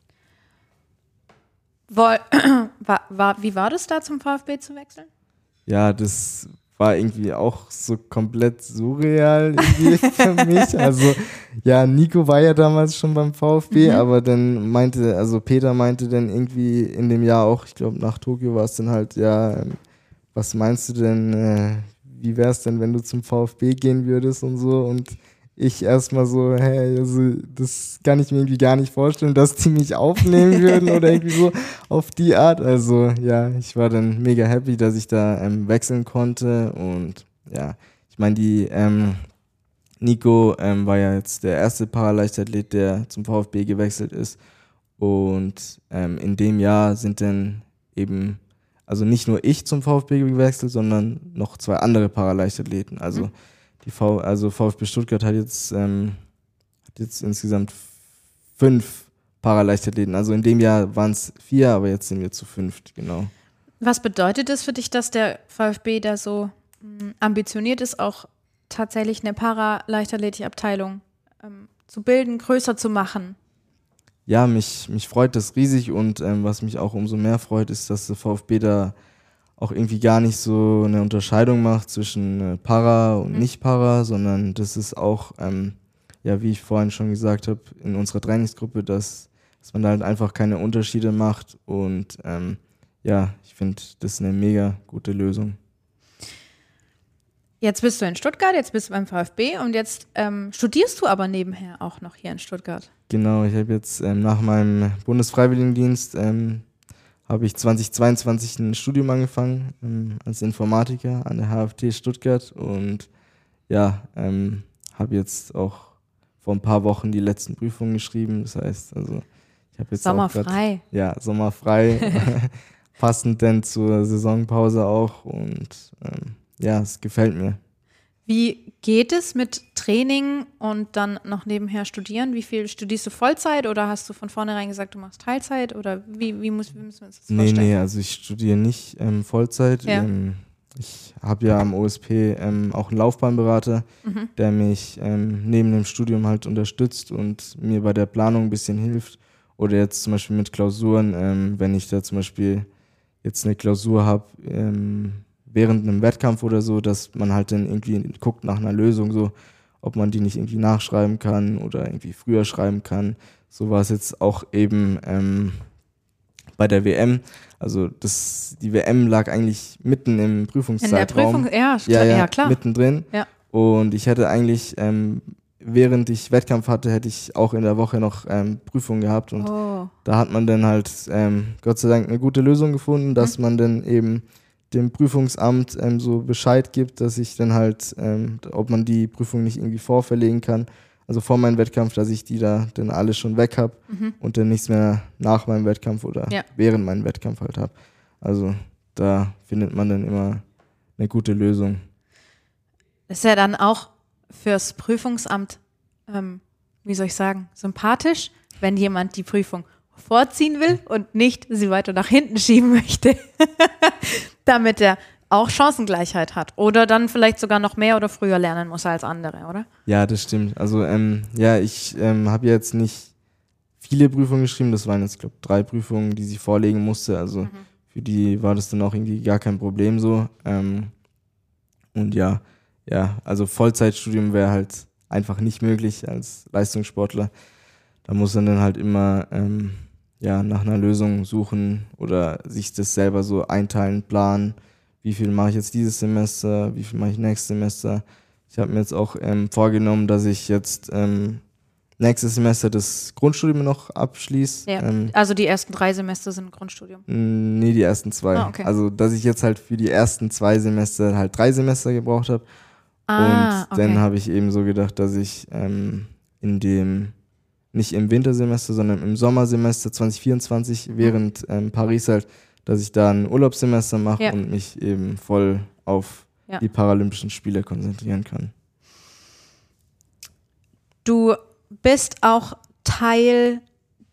War, war, war, wie war das da zum VfB zu wechseln? ja, das war irgendwie auch so komplett surreal irgendwie für mich. Also ja, Nico war ja damals schon beim VfB, mhm. aber dann meinte, also Peter meinte dann irgendwie in dem Jahr auch, ich glaube nach Tokio war es dann halt, ja, ähm, was meinst du denn, äh, wie wäre es denn, wenn du zum VfB gehen würdest und so? Und ich erstmal so, hey, also das kann ich mir irgendwie gar nicht vorstellen, dass die mich aufnehmen würden oder irgendwie so auf die Art. Also ja, ich war dann mega happy, dass ich da ähm, wechseln konnte. Und ja, ich meine, die ähm, Nico ähm, war ja jetzt der erste Paraleichtathlet, der zum VfB gewechselt ist. Und ähm, in dem Jahr sind dann eben also nicht nur ich zum VfB gewechselt, sondern noch zwei andere Paraleichtathleten. Also mhm die v, also VfB Stuttgart hat jetzt, ähm, hat jetzt insgesamt fünf Paraleichtathleten. Also in dem Jahr waren es vier, aber jetzt sind wir zu fünft, genau. Was bedeutet es für dich, dass der VfB da so hm, ambitioniert ist, auch tatsächlich eine Paraleichtathletik-Abteilung ähm, zu bilden, größer zu machen? Ja, mich, mich freut das riesig und ähm, was mich auch umso mehr freut, ist, dass der VfB da auch irgendwie gar nicht so eine Unterscheidung macht zwischen äh, Para und mhm. Nicht-Para, sondern das ist auch, ähm, ja, wie ich vorhin schon gesagt habe, in unserer Trainingsgruppe, dass, dass man da halt einfach keine Unterschiede macht und ähm, ja, ich finde, das ist eine mega gute Lösung. Jetzt bist du in Stuttgart, jetzt bist du beim VfB und jetzt ähm, studierst du aber nebenher auch noch hier in Stuttgart. Genau, ich habe jetzt ähm, nach meinem Bundesfreiwilligendienst ähm, habe ich 2022 ein Studium angefangen ähm, als Informatiker an der HFT Stuttgart und ja, ähm, habe jetzt auch vor ein paar Wochen die letzten Prüfungen geschrieben. Das heißt, also ich habe jetzt sommerfrei. Grad, ja, sommerfrei, passend denn zur Saisonpause auch und ähm, ja, es gefällt mir. Wie geht es mit Training und dann noch nebenher studieren? Wie viel studierst du Vollzeit oder hast du von vornherein gesagt, du machst Teilzeit oder wie, wie, muss, wie müssen wir uns das vorstellen? Nee, nee, also ich studiere nicht ähm, Vollzeit. Ja. Ähm, ich habe ja am OSP ähm, auch einen Laufbahnberater, mhm. der mich ähm, neben dem Studium halt unterstützt und mir bei der Planung ein bisschen hilft. Oder jetzt zum Beispiel mit Klausuren, ähm, wenn ich da zum Beispiel jetzt eine Klausur habe, ähm, während einem Wettkampf oder so, dass man halt dann irgendwie guckt nach einer Lösung, so ob man die nicht irgendwie nachschreiben kann oder irgendwie früher schreiben kann. So war es jetzt auch eben ähm, bei der WM. Also das, die WM lag eigentlich mitten im Prüfungszeitraum. In der Prüfung, ja, ja, ja, ja klar. Mittendrin. Ja. Und ich hätte eigentlich, ähm, während ich Wettkampf hatte, hätte ich auch in der Woche noch ähm, Prüfungen gehabt. Und oh. da hat man dann halt ähm, Gott sei Dank eine gute Lösung gefunden, dass mhm. man dann eben dem Prüfungsamt ähm, so Bescheid gibt, dass ich dann halt, ähm, ob man die Prüfung nicht irgendwie vorverlegen kann. Also vor meinem Wettkampf, dass ich die da dann alle schon weg habe mhm. und dann nichts mehr nach meinem Wettkampf oder ja. während meinem Wettkampf halt habe. Also da findet man dann immer eine gute Lösung. Das ist ja dann auch fürs Prüfungsamt, ähm, wie soll ich sagen, sympathisch, wenn jemand die Prüfung vorziehen will und nicht sie weiter nach hinten schieben möchte, damit er auch Chancengleichheit hat oder dann vielleicht sogar noch mehr oder früher lernen muss als andere, oder? Ja, das stimmt. Also ähm, ja, ich ähm, habe jetzt nicht viele Prüfungen geschrieben. Das waren jetzt, glaube ich, drei Prüfungen, die sie vorlegen musste. Also mhm. für die war das dann auch irgendwie gar kein Problem so. Ähm, und ja, ja, also Vollzeitstudium wäre halt einfach nicht möglich als Leistungssportler. Da muss man dann halt immer ähm, ja, nach einer Lösung suchen oder sich das selber so einteilen, planen. Wie viel mache ich jetzt dieses Semester, wie viel mache ich nächstes Semester. Ich habe mir jetzt auch ähm, vorgenommen, dass ich jetzt ähm, nächstes Semester das Grundstudium noch abschließe. Ja, ähm, also die ersten drei Semester sind Grundstudium? Nee, die ersten zwei. Ah, okay. Also, dass ich jetzt halt für die ersten zwei Semester halt drei Semester gebraucht habe. Ah, und okay. dann habe ich eben so gedacht, dass ich ähm, in dem, nicht im Wintersemester, sondern im Sommersemester 2024, mhm. während ähm, Paris halt, dass ich da ein Urlaubssemester mache ja. und mich eben voll auf ja. die Paralympischen Spiele konzentrieren kann. Du bist auch Teil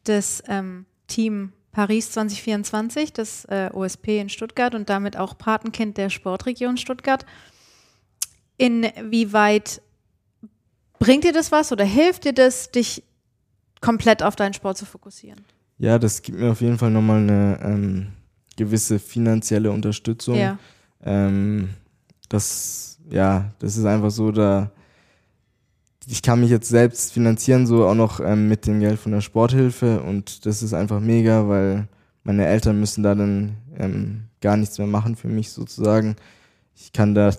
des ähm, Team Paris 2024, des äh, OSP in Stuttgart und damit auch Patenkind der Sportregion Stuttgart. Inwieweit bringt dir das was oder hilft dir das, dich komplett auf deinen Sport zu fokussieren? Ja, das gibt mir auf jeden Fall nochmal eine ähm, gewisse finanzielle Unterstützung. Ja. Ähm, das, ja, das ist einfach so, da ich kann mich jetzt selbst finanzieren, so auch noch ähm, mit dem Geld von der Sporthilfe und das ist einfach mega, weil meine Eltern müssen da dann ähm, gar nichts mehr machen für mich sozusagen. Ich kann da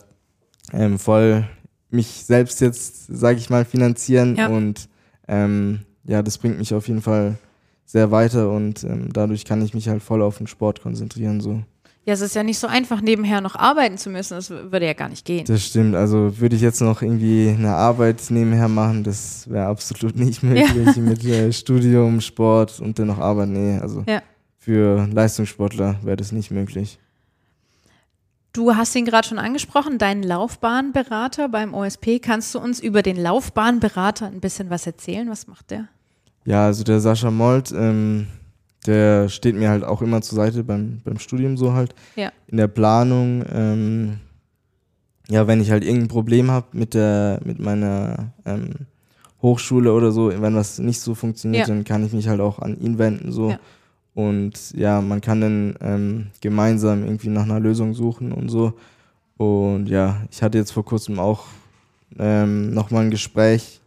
ähm, voll mich selbst jetzt, sage ich mal, finanzieren ja. und ähm, ja, das bringt mich auf jeden Fall sehr weiter und ähm, dadurch kann ich mich halt voll auf den Sport konzentrieren so. Ja, es ist ja nicht so einfach, nebenher noch arbeiten zu müssen. Das würde ja gar nicht gehen. Das stimmt. Also würde ich jetzt noch irgendwie eine Arbeit nebenher machen, das wäre absolut nicht möglich ja. mit äh, Studium, Sport und dann noch Arbeit. Nee, also ja. für Leistungssportler wäre das nicht möglich. Du hast ihn gerade schon angesprochen, deinen Laufbahnberater beim OSP. Kannst du uns über den Laufbahnberater ein bisschen was erzählen? Was macht der? Ja, also der Sascha Molt, ähm, der steht mir halt auch immer zur Seite beim, beim Studium so halt. Ja. In der Planung, ähm, ja, wenn ich halt irgendein Problem habe mit der, mit meiner ähm, Hochschule oder so, wenn das nicht so funktioniert, ja. dann kann ich mich halt auch an ihn wenden so. Ja. Und ja, man kann dann ähm, gemeinsam irgendwie nach einer Lösung suchen und so. Und ja, ich hatte jetzt vor kurzem auch ähm, nochmal ein Gespräch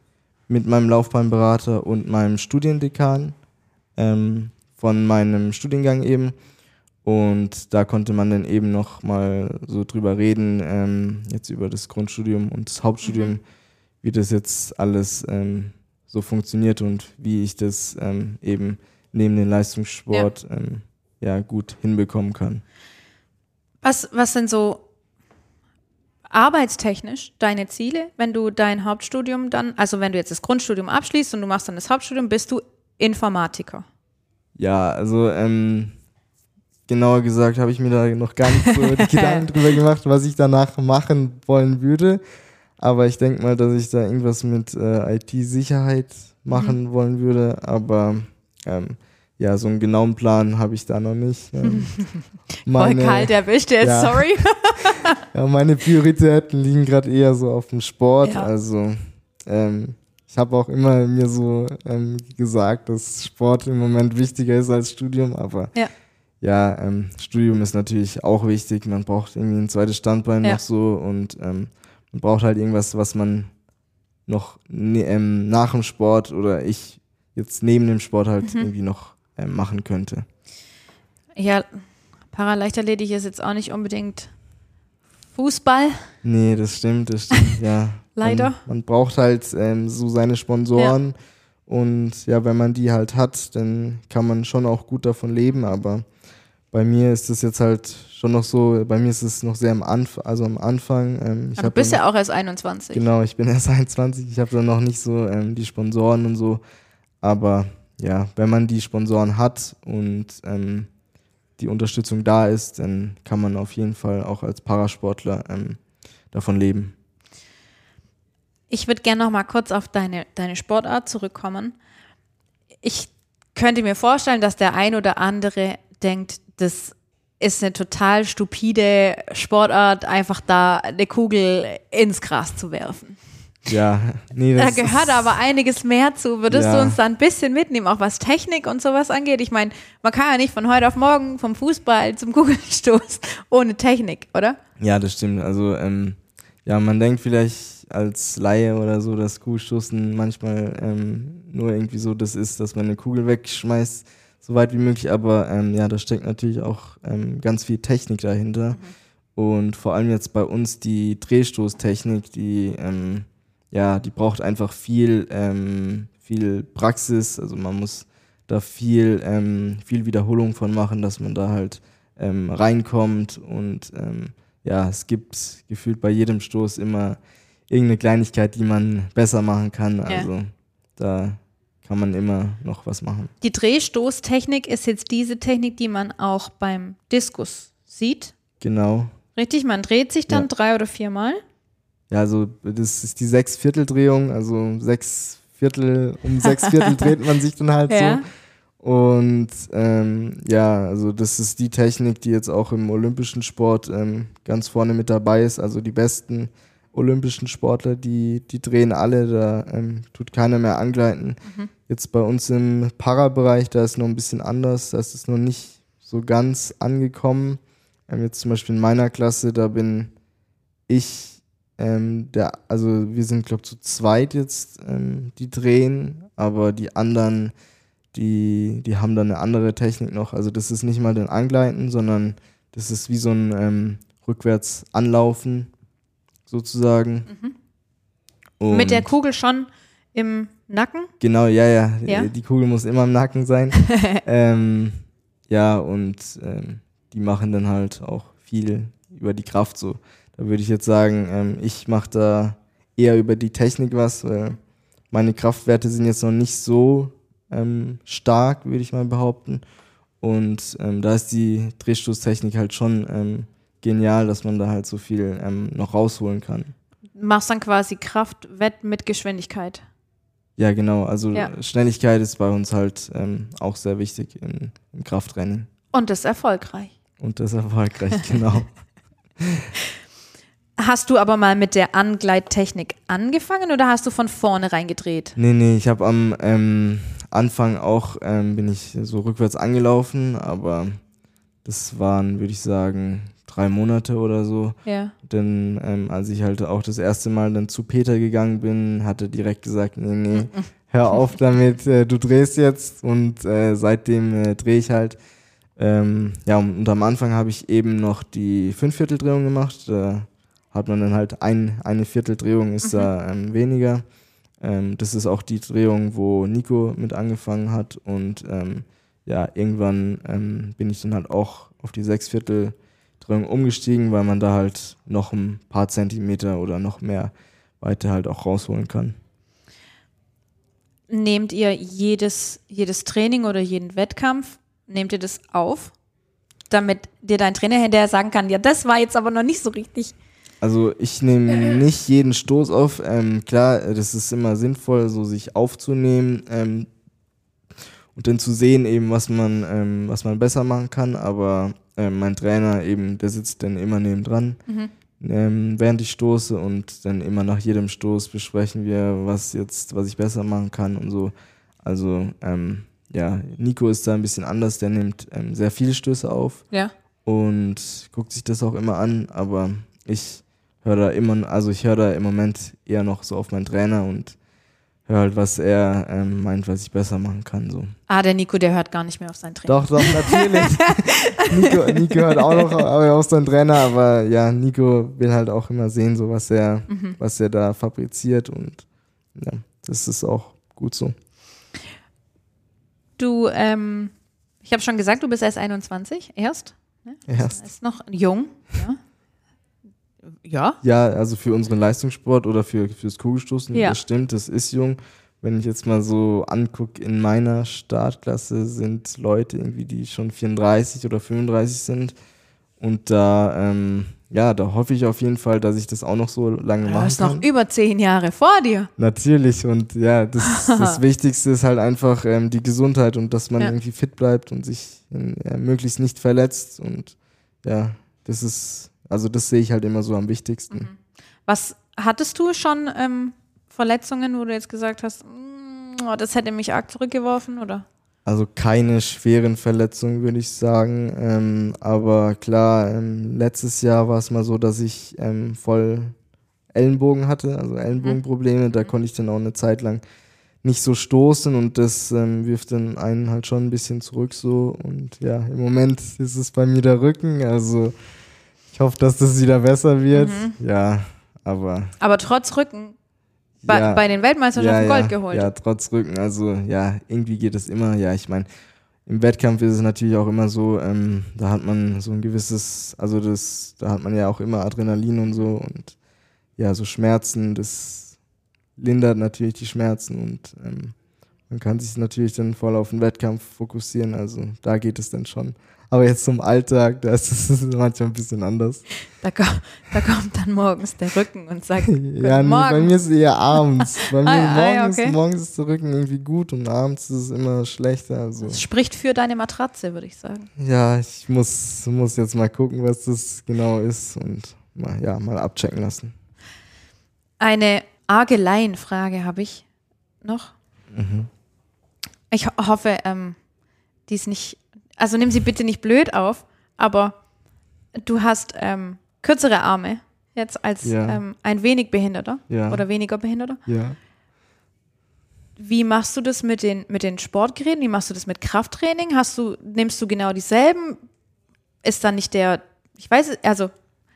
mit meinem Laufbahnberater und meinem Studiendekan. Ähm, von meinem Studiengang eben. Und da konnte man dann eben noch mal so drüber reden, ähm, jetzt über das Grundstudium und das Hauptstudium, mhm. wie das jetzt alles ähm, so funktioniert und wie ich das ähm, eben neben dem Leistungssport ja. Ähm, ja. gut hinbekommen kann. Was, was sind so arbeitstechnisch deine Ziele, wenn du dein Hauptstudium dann, also wenn du jetzt das Grundstudium abschließt und du machst dann das Hauptstudium, bist du Informatiker? Ja, also ähm, genauer gesagt habe ich mir da noch gar nicht so Gedanken drüber gemacht, was ich danach machen wollen würde. Aber ich denke mal, dass ich da irgendwas mit äh, IT-Sicherheit machen mhm. wollen würde. Aber ähm, ja, so einen genauen Plan habe ich da noch nicht. Ähm, meine, Voll kalt erwischt jetzt, ja, sorry. ja, meine Prioritäten liegen gerade eher so auf dem Sport. Ja. Also ähm, ich habe auch immer mir so ähm, gesagt, dass Sport im Moment wichtiger ist als Studium, aber ja, ja ähm, Studium ist natürlich auch wichtig. Man braucht irgendwie ein zweites Standbein noch so und ähm, man braucht halt irgendwas, was man noch ne, ähm, nach dem Sport oder ich jetzt neben dem Sport halt mhm. irgendwie noch machen könnte. Ja, Paraleichtathletik ist jetzt auch nicht unbedingt Fußball. Nee, das stimmt, das stimmt, ja. Leider. Man, man braucht halt ähm, so seine Sponsoren ja. und ja, wenn man die halt hat, dann kann man schon auch gut davon leben, aber bei mir ist es jetzt halt schon noch so, bei mir ist es noch sehr am Anfang, also am Anfang. Ähm, ich du bist ja auch erst 21. Genau, ich bin erst 21, ich habe dann noch nicht so ähm, die Sponsoren und so, aber ja, wenn man die Sponsoren hat und ähm, die Unterstützung da ist, dann kann man auf jeden Fall auch als Parasportler ähm, davon leben. Ich würde gerne noch mal kurz auf deine, deine Sportart zurückkommen. Ich könnte mir vorstellen, dass der ein oder andere denkt, das ist eine total stupide Sportart, einfach da eine Kugel ins Gras zu werfen. Ja, nee, Da das gehört ist, aber einiges mehr zu. Würdest Ja. du uns da ein bisschen mitnehmen, auch was Technik und sowas angeht? Ich meine, man kann ja nicht von heute auf morgen vom Fußball zum Kugelstoß ohne Technik, oder? Ja, das stimmt. Also, ähm, ja, man denkt vielleicht als Laie oder so, dass Kugelstoßen manchmal ähm, nur irgendwie so das ist, dass man eine Kugel wegschmeißt, so weit wie möglich. Aber ähm, ja, da steckt natürlich auch ähm, ganz viel Technik dahinter. Und vor allem jetzt bei uns die Drehstoßtechnik, die, ähm, ja, die braucht einfach viel, ähm, viel Praxis. Also man muss da viel, ähm, viel Wiederholung von machen, dass man da halt ähm, reinkommt. Und ähm, ja, es gibt gefühlt bei jedem Stoß immer irgendeine Kleinigkeit, die man besser machen kann. Also da kann man immer noch was machen. Die Drehstoßtechnik ist jetzt diese Technik, die man auch beim Diskus sieht. Genau. Richtig, man dreht sich dann Ja. drei oder viermal. Ja, also das ist die Sechs-Viertel-Drehung, also sechs Viertel, um sechs Viertel dreht man sich dann halt Ja. so. Und ähm, ja, also das ist die Technik, die jetzt auch im olympischen Sport ähm, ganz vorne mit dabei ist. Also die besten olympischen Sportler, die, die drehen alle, da ähm, tut keiner mehr angleiten. Jetzt bei uns im Para-Bereich, da ist noch ein bisschen anders, da ist es noch nicht so ganz angekommen. Ähm, jetzt zum Beispiel in meiner Klasse, da bin ich ähm, der, also wir sind, glaube ich, zu zweit jetzt, ähm, die drehen, aber die anderen, die, die haben dann eine andere Technik noch. Also das ist nicht mal den Angleiten, sondern das ist wie so ein ähm, rückwärts anlaufen, sozusagen. Und Mit der Kugel schon im Nacken. Genau, ja, ja, Ja? Die Kugel muss immer im Nacken sein. ähm, ja, und ähm, die machen dann halt auch viel über die Kraft so. Da würde ich jetzt sagen, ähm, ich mache da eher über die Technik was, weil meine Kraftwerte sind jetzt noch nicht so ähm, stark, würde ich mal behaupten. Und ähm, da ist die Drehstoßtechnik halt schon ähm, genial, dass man da halt so viel ähm, noch rausholen kann. Machst dann quasi Kraftwett mit Geschwindigkeit. Ja, genau. Also Ja. Schnelligkeit ist bei uns halt ähm, auch sehr wichtig im, im Kraftrennen. Und das erfolgreich. Und das erfolgreich, genau. Hast du aber mal mit der Angleittechnik angefangen oder hast du von vorne reingedreht? Nee, nee, ich habe am ähm, Anfang auch, ähm, bin ich so rückwärts angelaufen, aber das waren, würde ich sagen, drei Monate oder so. Ja. Denn ähm, als ich halt auch das erste Mal dann zu Peter gegangen bin, hat er direkt gesagt, nee, nee, hör auf damit, äh, du drehst jetzt und äh, seitdem äh, drehe ich halt. Ähm, ja, und, und am Anfang habe ich eben noch die Fünfvierteldrehung gemacht. Da hat man dann halt ein, eine Vierteldrehung ist da ähm, weniger. Ähm, das ist auch die Drehung, wo Nico mit angefangen hat und ähm, ja, irgendwann ähm, bin ich dann halt auch auf die Sechsvierteldrehung umgestiegen, weil man da halt noch ein paar Zentimeter oder noch mehr Weite halt auch rausholen kann. Nehmt ihr jedes, jedes Training oder jeden Wettkampf, nehmt ihr das auf, damit dir dein Trainer hinterher sagen kann, ja, das war jetzt aber noch nicht so richtig. Also ich nehme nicht jeden Stoß auf. Ähm, klar, das ist immer sinnvoll, so sich aufzunehmen ähm, und dann zu sehen eben, was man, ähm, was man besser machen kann. Aber ähm, mein Trainer eben, der sitzt dann immer nebendran, ähm, während ich stoße und dann immer nach jedem Stoß besprechen wir, was jetzt, was ich besser machen kann und so. Also ähm, ja, Nico ist da ein bisschen anders. Der nimmt sehr viele Stöße auf Ja. und guckt sich das auch immer an, aber ich höre da immer, also ich höre da im Moment eher noch so auf meinen Trainer und höre halt, was er ähm, meint, was ich besser machen kann. So. Ah, der Nico, der hört gar nicht mehr auf seinen Trainer. Doch, doch, natürlich. Nico, Nico hört auch noch aber auf seinen Trainer, aber ja, Nico will halt auch immer sehen, so was er, was er da fabriziert und ja, das ist auch gut so. Du, ähm, ich habe schon gesagt, du bist erst 21, erst. Erst. Ist noch jung, ja. Ja. Ja, also für unseren Leistungssport oder für fürs Kugelstoßen, Ja. das stimmt, das ist jung. Wenn ich jetzt mal so angucke, in meiner Startklasse sind Leute irgendwie, die schon 34 oder 35 sind. Und da, ähm, ja, da hoffe ich auf jeden Fall, dass ich das auch noch so lange Du machen hast noch über zehn Jahre vor dir. Natürlich und ja, das, das Wichtigste ist halt einfach ähm, die Gesundheit und dass man Ja. irgendwie fit bleibt und sich ja, möglichst nicht verletzt und ja, das ist, also das sehe ich halt immer so am wichtigsten. Was hattest du schon ähm, Verletzungen, wo du jetzt gesagt hast, "Mm, oh, das hätte mich arg zurückgeworfen, oder? Also keine schweren Verletzungen, würde ich sagen. Ähm, aber klar, ähm, letztes Jahr war es mal so, dass ich ähm, voll Ellenbogen hatte, also Ellenbogenprobleme. Da konnte ich dann auch eine Zeit lang nicht so stoßen und das ähm, wirft dann einen halt schon ein bisschen zurück so. Und ja, im Moment ist es bei mir der Rücken. Also ich hoffe, dass das wieder besser wird. Ja, aber Aber trotz Rücken bei, ja. bei den Weltmeisterschaften ja, Gold ja, geholt. Ja, trotz Rücken. Also ja, irgendwie geht es immer. Ja, ich meine, im Wettkampf ist es natürlich auch immer so, ähm, da hat man so ein gewisses, also das, da hat man ja auch immer Adrenalin und so und ja, so Schmerzen, das lindert natürlich die Schmerzen und ähm, man kann sich natürlich dann voll auf den Wettkampf fokussieren. Also da geht es dann schon. Aber jetzt zum Alltag, da ist es manchmal ein bisschen anders. Da, ko- da kommt dann morgens der Rücken und sagt, Ja, nee, bei mir ist es eher abends. Bei mir Ah, ah, morgens, okay. morgens ist der Rücken irgendwie gut und abends ist es immer schlechter. Also Das spricht für deine Matratze, würde ich sagen. ja, ich muss, muss jetzt mal gucken, was das genau ist und mal, ja, mal abchecken lassen. Eine arge Laienfrage habe ich noch. Mhm. Ich ho hoffe, ähm, die ist nicht, also nimm sie bitte nicht blöd auf, aber du hast ähm, kürzere Arme jetzt als Ja. ähm, ein wenig Behinderter Ja. oder weniger Behinderter. Ja. Wie machst du das mit den, mit den Sportgeräten? Wie machst du das mit Krafttraining? Hast du, nimmst du genau dieselben? Ist dann nicht der, ich weiß es, also,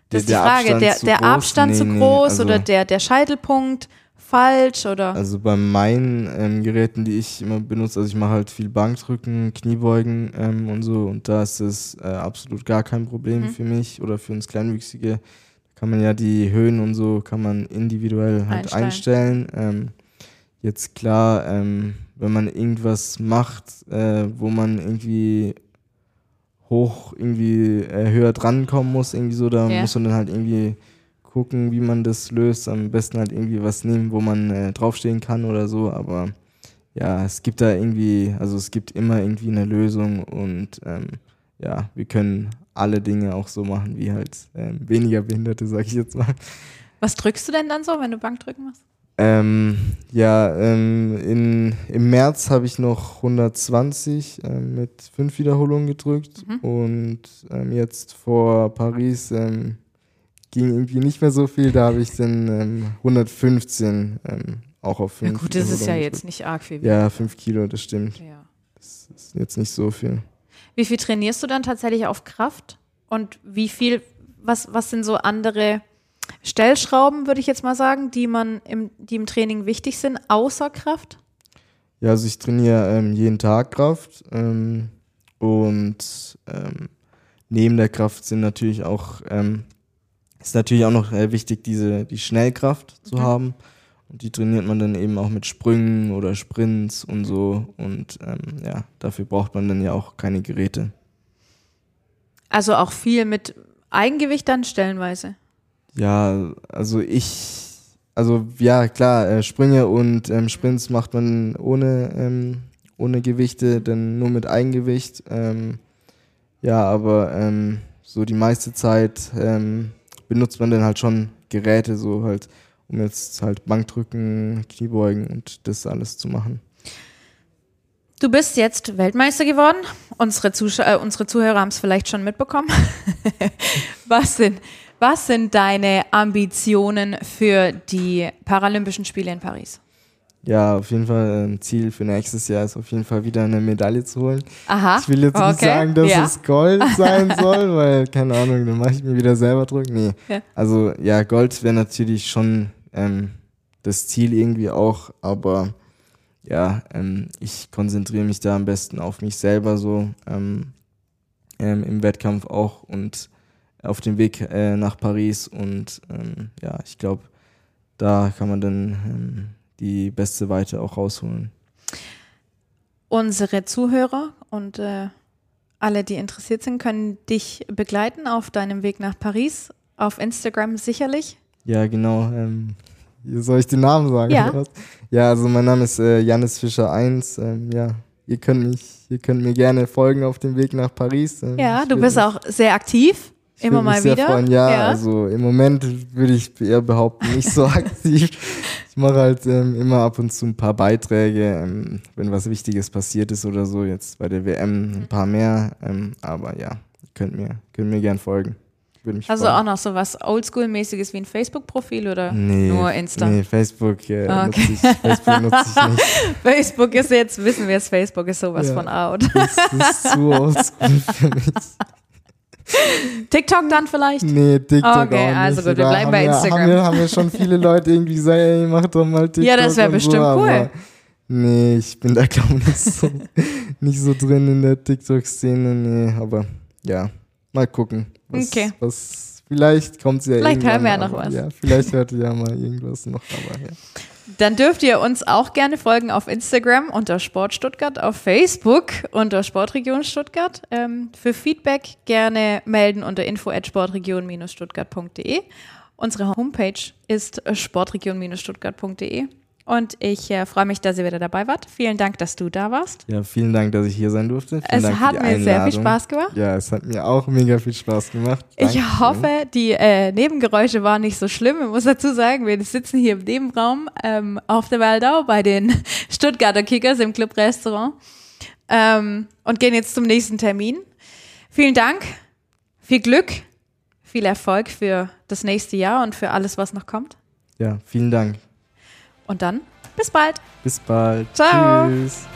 das ist die Der- der Frage, Abstand der, zu der groß? Abstand zu Nee, nee, groß also- oder der, der Scheitelpunkt falsch oder? Also bei meinen ähm, Geräten, die ich immer benutze, also ich mache halt viel Bankdrücken, Kniebeugen ähm, und so und da ist es äh, absolut gar kein Problem Mhm. für mich oder für uns Kleinwüchsige. Da kann man ja die Höhen und so kann man individuell halt Einstellen. einstellen. Ähm, jetzt klar, ähm, wenn man irgendwas macht, äh, wo man irgendwie hoch irgendwie äh, höher drankommen muss, irgendwie so, da Ja. muss man dann halt irgendwie gucken, wie man das löst. Am besten halt irgendwie was nehmen, wo man äh, draufstehen kann oder so. Aber ja, es gibt da irgendwie, also es gibt immer irgendwie eine Lösung und ähm, ja, wir können alle Dinge auch so machen wie halt ähm, weniger Behinderte, sag ich jetzt mal. Was drückst du denn dann so, wenn du Bankdrücken machst? Ähm, ja, ähm, in, im März habe ich noch 120 ähm, mit fünf Wiederholungen gedrückt und ähm, jetzt vor Paris ähm, ging irgendwie nicht mehr so viel, da habe ich dann ähm, 115 ähm, auch auf Ja fünf gut, das ist ja jetzt nicht arg viel. Ja, fünf Kilo, das stimmt. Ja. Das ist jetzt nicht so viel. Wie viel trainierst du dann tatsächlich auf Kraft? Und wie viel, was, was sind so andere Stellschrauben, würde ich jetzt mal sagen, die man im, die im Training wichtig sind, außer Kraft? Ja, also ich trainiere ähm, jeden Tag Kraft ähm, und ähm, neben der Kraft sind natürlich auch ähm, ist natürlich auch noch äh, wichtig, diese die Schnellkraft zu Mhm. haben und die trainiert man dann eben auch mit Sprüngen oder Sprints und so und ähm, ja, dafür braucht man dann ja auch keine Geräte. Also auch viel mit Eigengewicht dann stellenweise. Ja, also ich, also ja klar, äh, Sprünge und ähm, Sprints macht man ohne, ähm, ohne Gewichte, dann nur mit Eigengewicht. Ähm, ja, aber ähm, so die meiste Zeit ähm, benutzt man dann halt schon Geräte, so halt, um jetzt halt Bankdrücken, Kniebeugen und das alles zu machen. Du bist jetzt Weltmeister geworden. Unsere, Zuschau äh, unsere Zuhörer haben es vielleicht schon mitbekommen. was, sind, was sind deine Ambitionen für die Paralympischen Spiele in Paris? Ja, auf jeden Fall ein Ziel für nächstes Jahr ist auf jeden Fall wieder eine Medaille zu holen. Aha. Ich will jetzt nicht okay. sagen, dass ja. es Gold sein soll, weil, keine Ahnung, dann mache ich mir wieder selber Druck. Nee. Ja. Also, ja, Gold wäre natürlich schon ähm, das Ziel irgendwie auch, aber ja, ähm, ich konzentriere mich da am besten auf mich selber so ähm, ähm, im Wettkampf auch und auf dem Weg äh, nach Paris und ähm, ja, ich glaube, da kann man dann ähm, die beste Weite auch rausholen. Unsere Zuhörer und äh, alle, die interessiert sind, können dich begleiten auf deinem Weg nach Paris. auf Instagram sicherlich. Ja, genau. Ähm, soll ich den Namen sagen? Ja. Ja, also mein Name ist äh, Janis Fischer 1. Ähm, ja, ihr könnt mich, ihr könnt mir gerne folgen auf dem Weg nach Paris. Ähm, Ja, du bist auch sehr aktiv. Ich Immer mal wieder. Freuen. Ja, Ja. also im Moment würde ich eher behaupten, nicht so aktiv. Ich mache halt ähm, immer ab und zu ein paar Beiträge, ähm, wenn was Wichtiges passiert ist oder so. Jetzt bei der WM ein paar mehr. Ähm, aber ja, könnt mir, könnt mir gern folgen. Würde mich Also freuen. auch noch so was Oldschool-mäßiges wie ein Facebook-Profil oder Nee, nur Insta? Nee, Facebook, äh, Ah, nutze ich, Facebook nutze ich nicht. Facebook ist jetzt, wissen wir es, Facebook ist sowas Ja. von out. Das ist zu oldschool für mich. TikTok dann vielleicht? Nee, TikTok Okay, auch nicht. also gut, wir bleiben bei ja, Instagram. Haben wir, haben wir schon viele Leute irgendwie gesagt, ey, mach doch mal TikTok Ja, das wär und bestimmt so, cool. Nee, ich bin da glaube ich nicht so, nicht so drin in der TikTok-Szene, nee, aber ja, mal gucken. Was, Okay. Was, vielleicht kommt ja Vielleicht hören wir ja noch was. Ja, vielleicht hört ihr ja mal irgendwas noch, aber ja. Dann dürft ihr uns auch gerne folgen auf Instagram unter Sport Stuttgart, auf Facebook unter Sportregion Stuttgart. Ähm, für Feedback gerne melden unter info at sportregion-stuttgart.de. Unsere Homepage ist sportregion-stuttgart.de. Und ich äh, freue mich, dass ihr wieder dabei wart. Vielen Dank, dass du da warst. Ja, vielen Dank, dass ich hier sein durfte. Vielen Es Dank hat mir sehr viel. Spaß gemacht. Ja, es hat mir auch mega viel Spaß gemacht. Ich Dankeschön. hoffe, die äh, Nebengeräusche waren nicht so schlimm. Ich muss dazu sagen, wir sitzen hier im Nebenraum ähm, auf der Waldau bei den Stuttgarter Kickers im Clubrestaurant ähm, und gehen jetzt zum nächsten Termin. Vielen Dank, viel Glück, viel Erfolg für das nächste Jahr und für alles, was noch kommt. Ja, vielen Dank. Und dann bis bald. Bis bald. Ciao. Tschüss.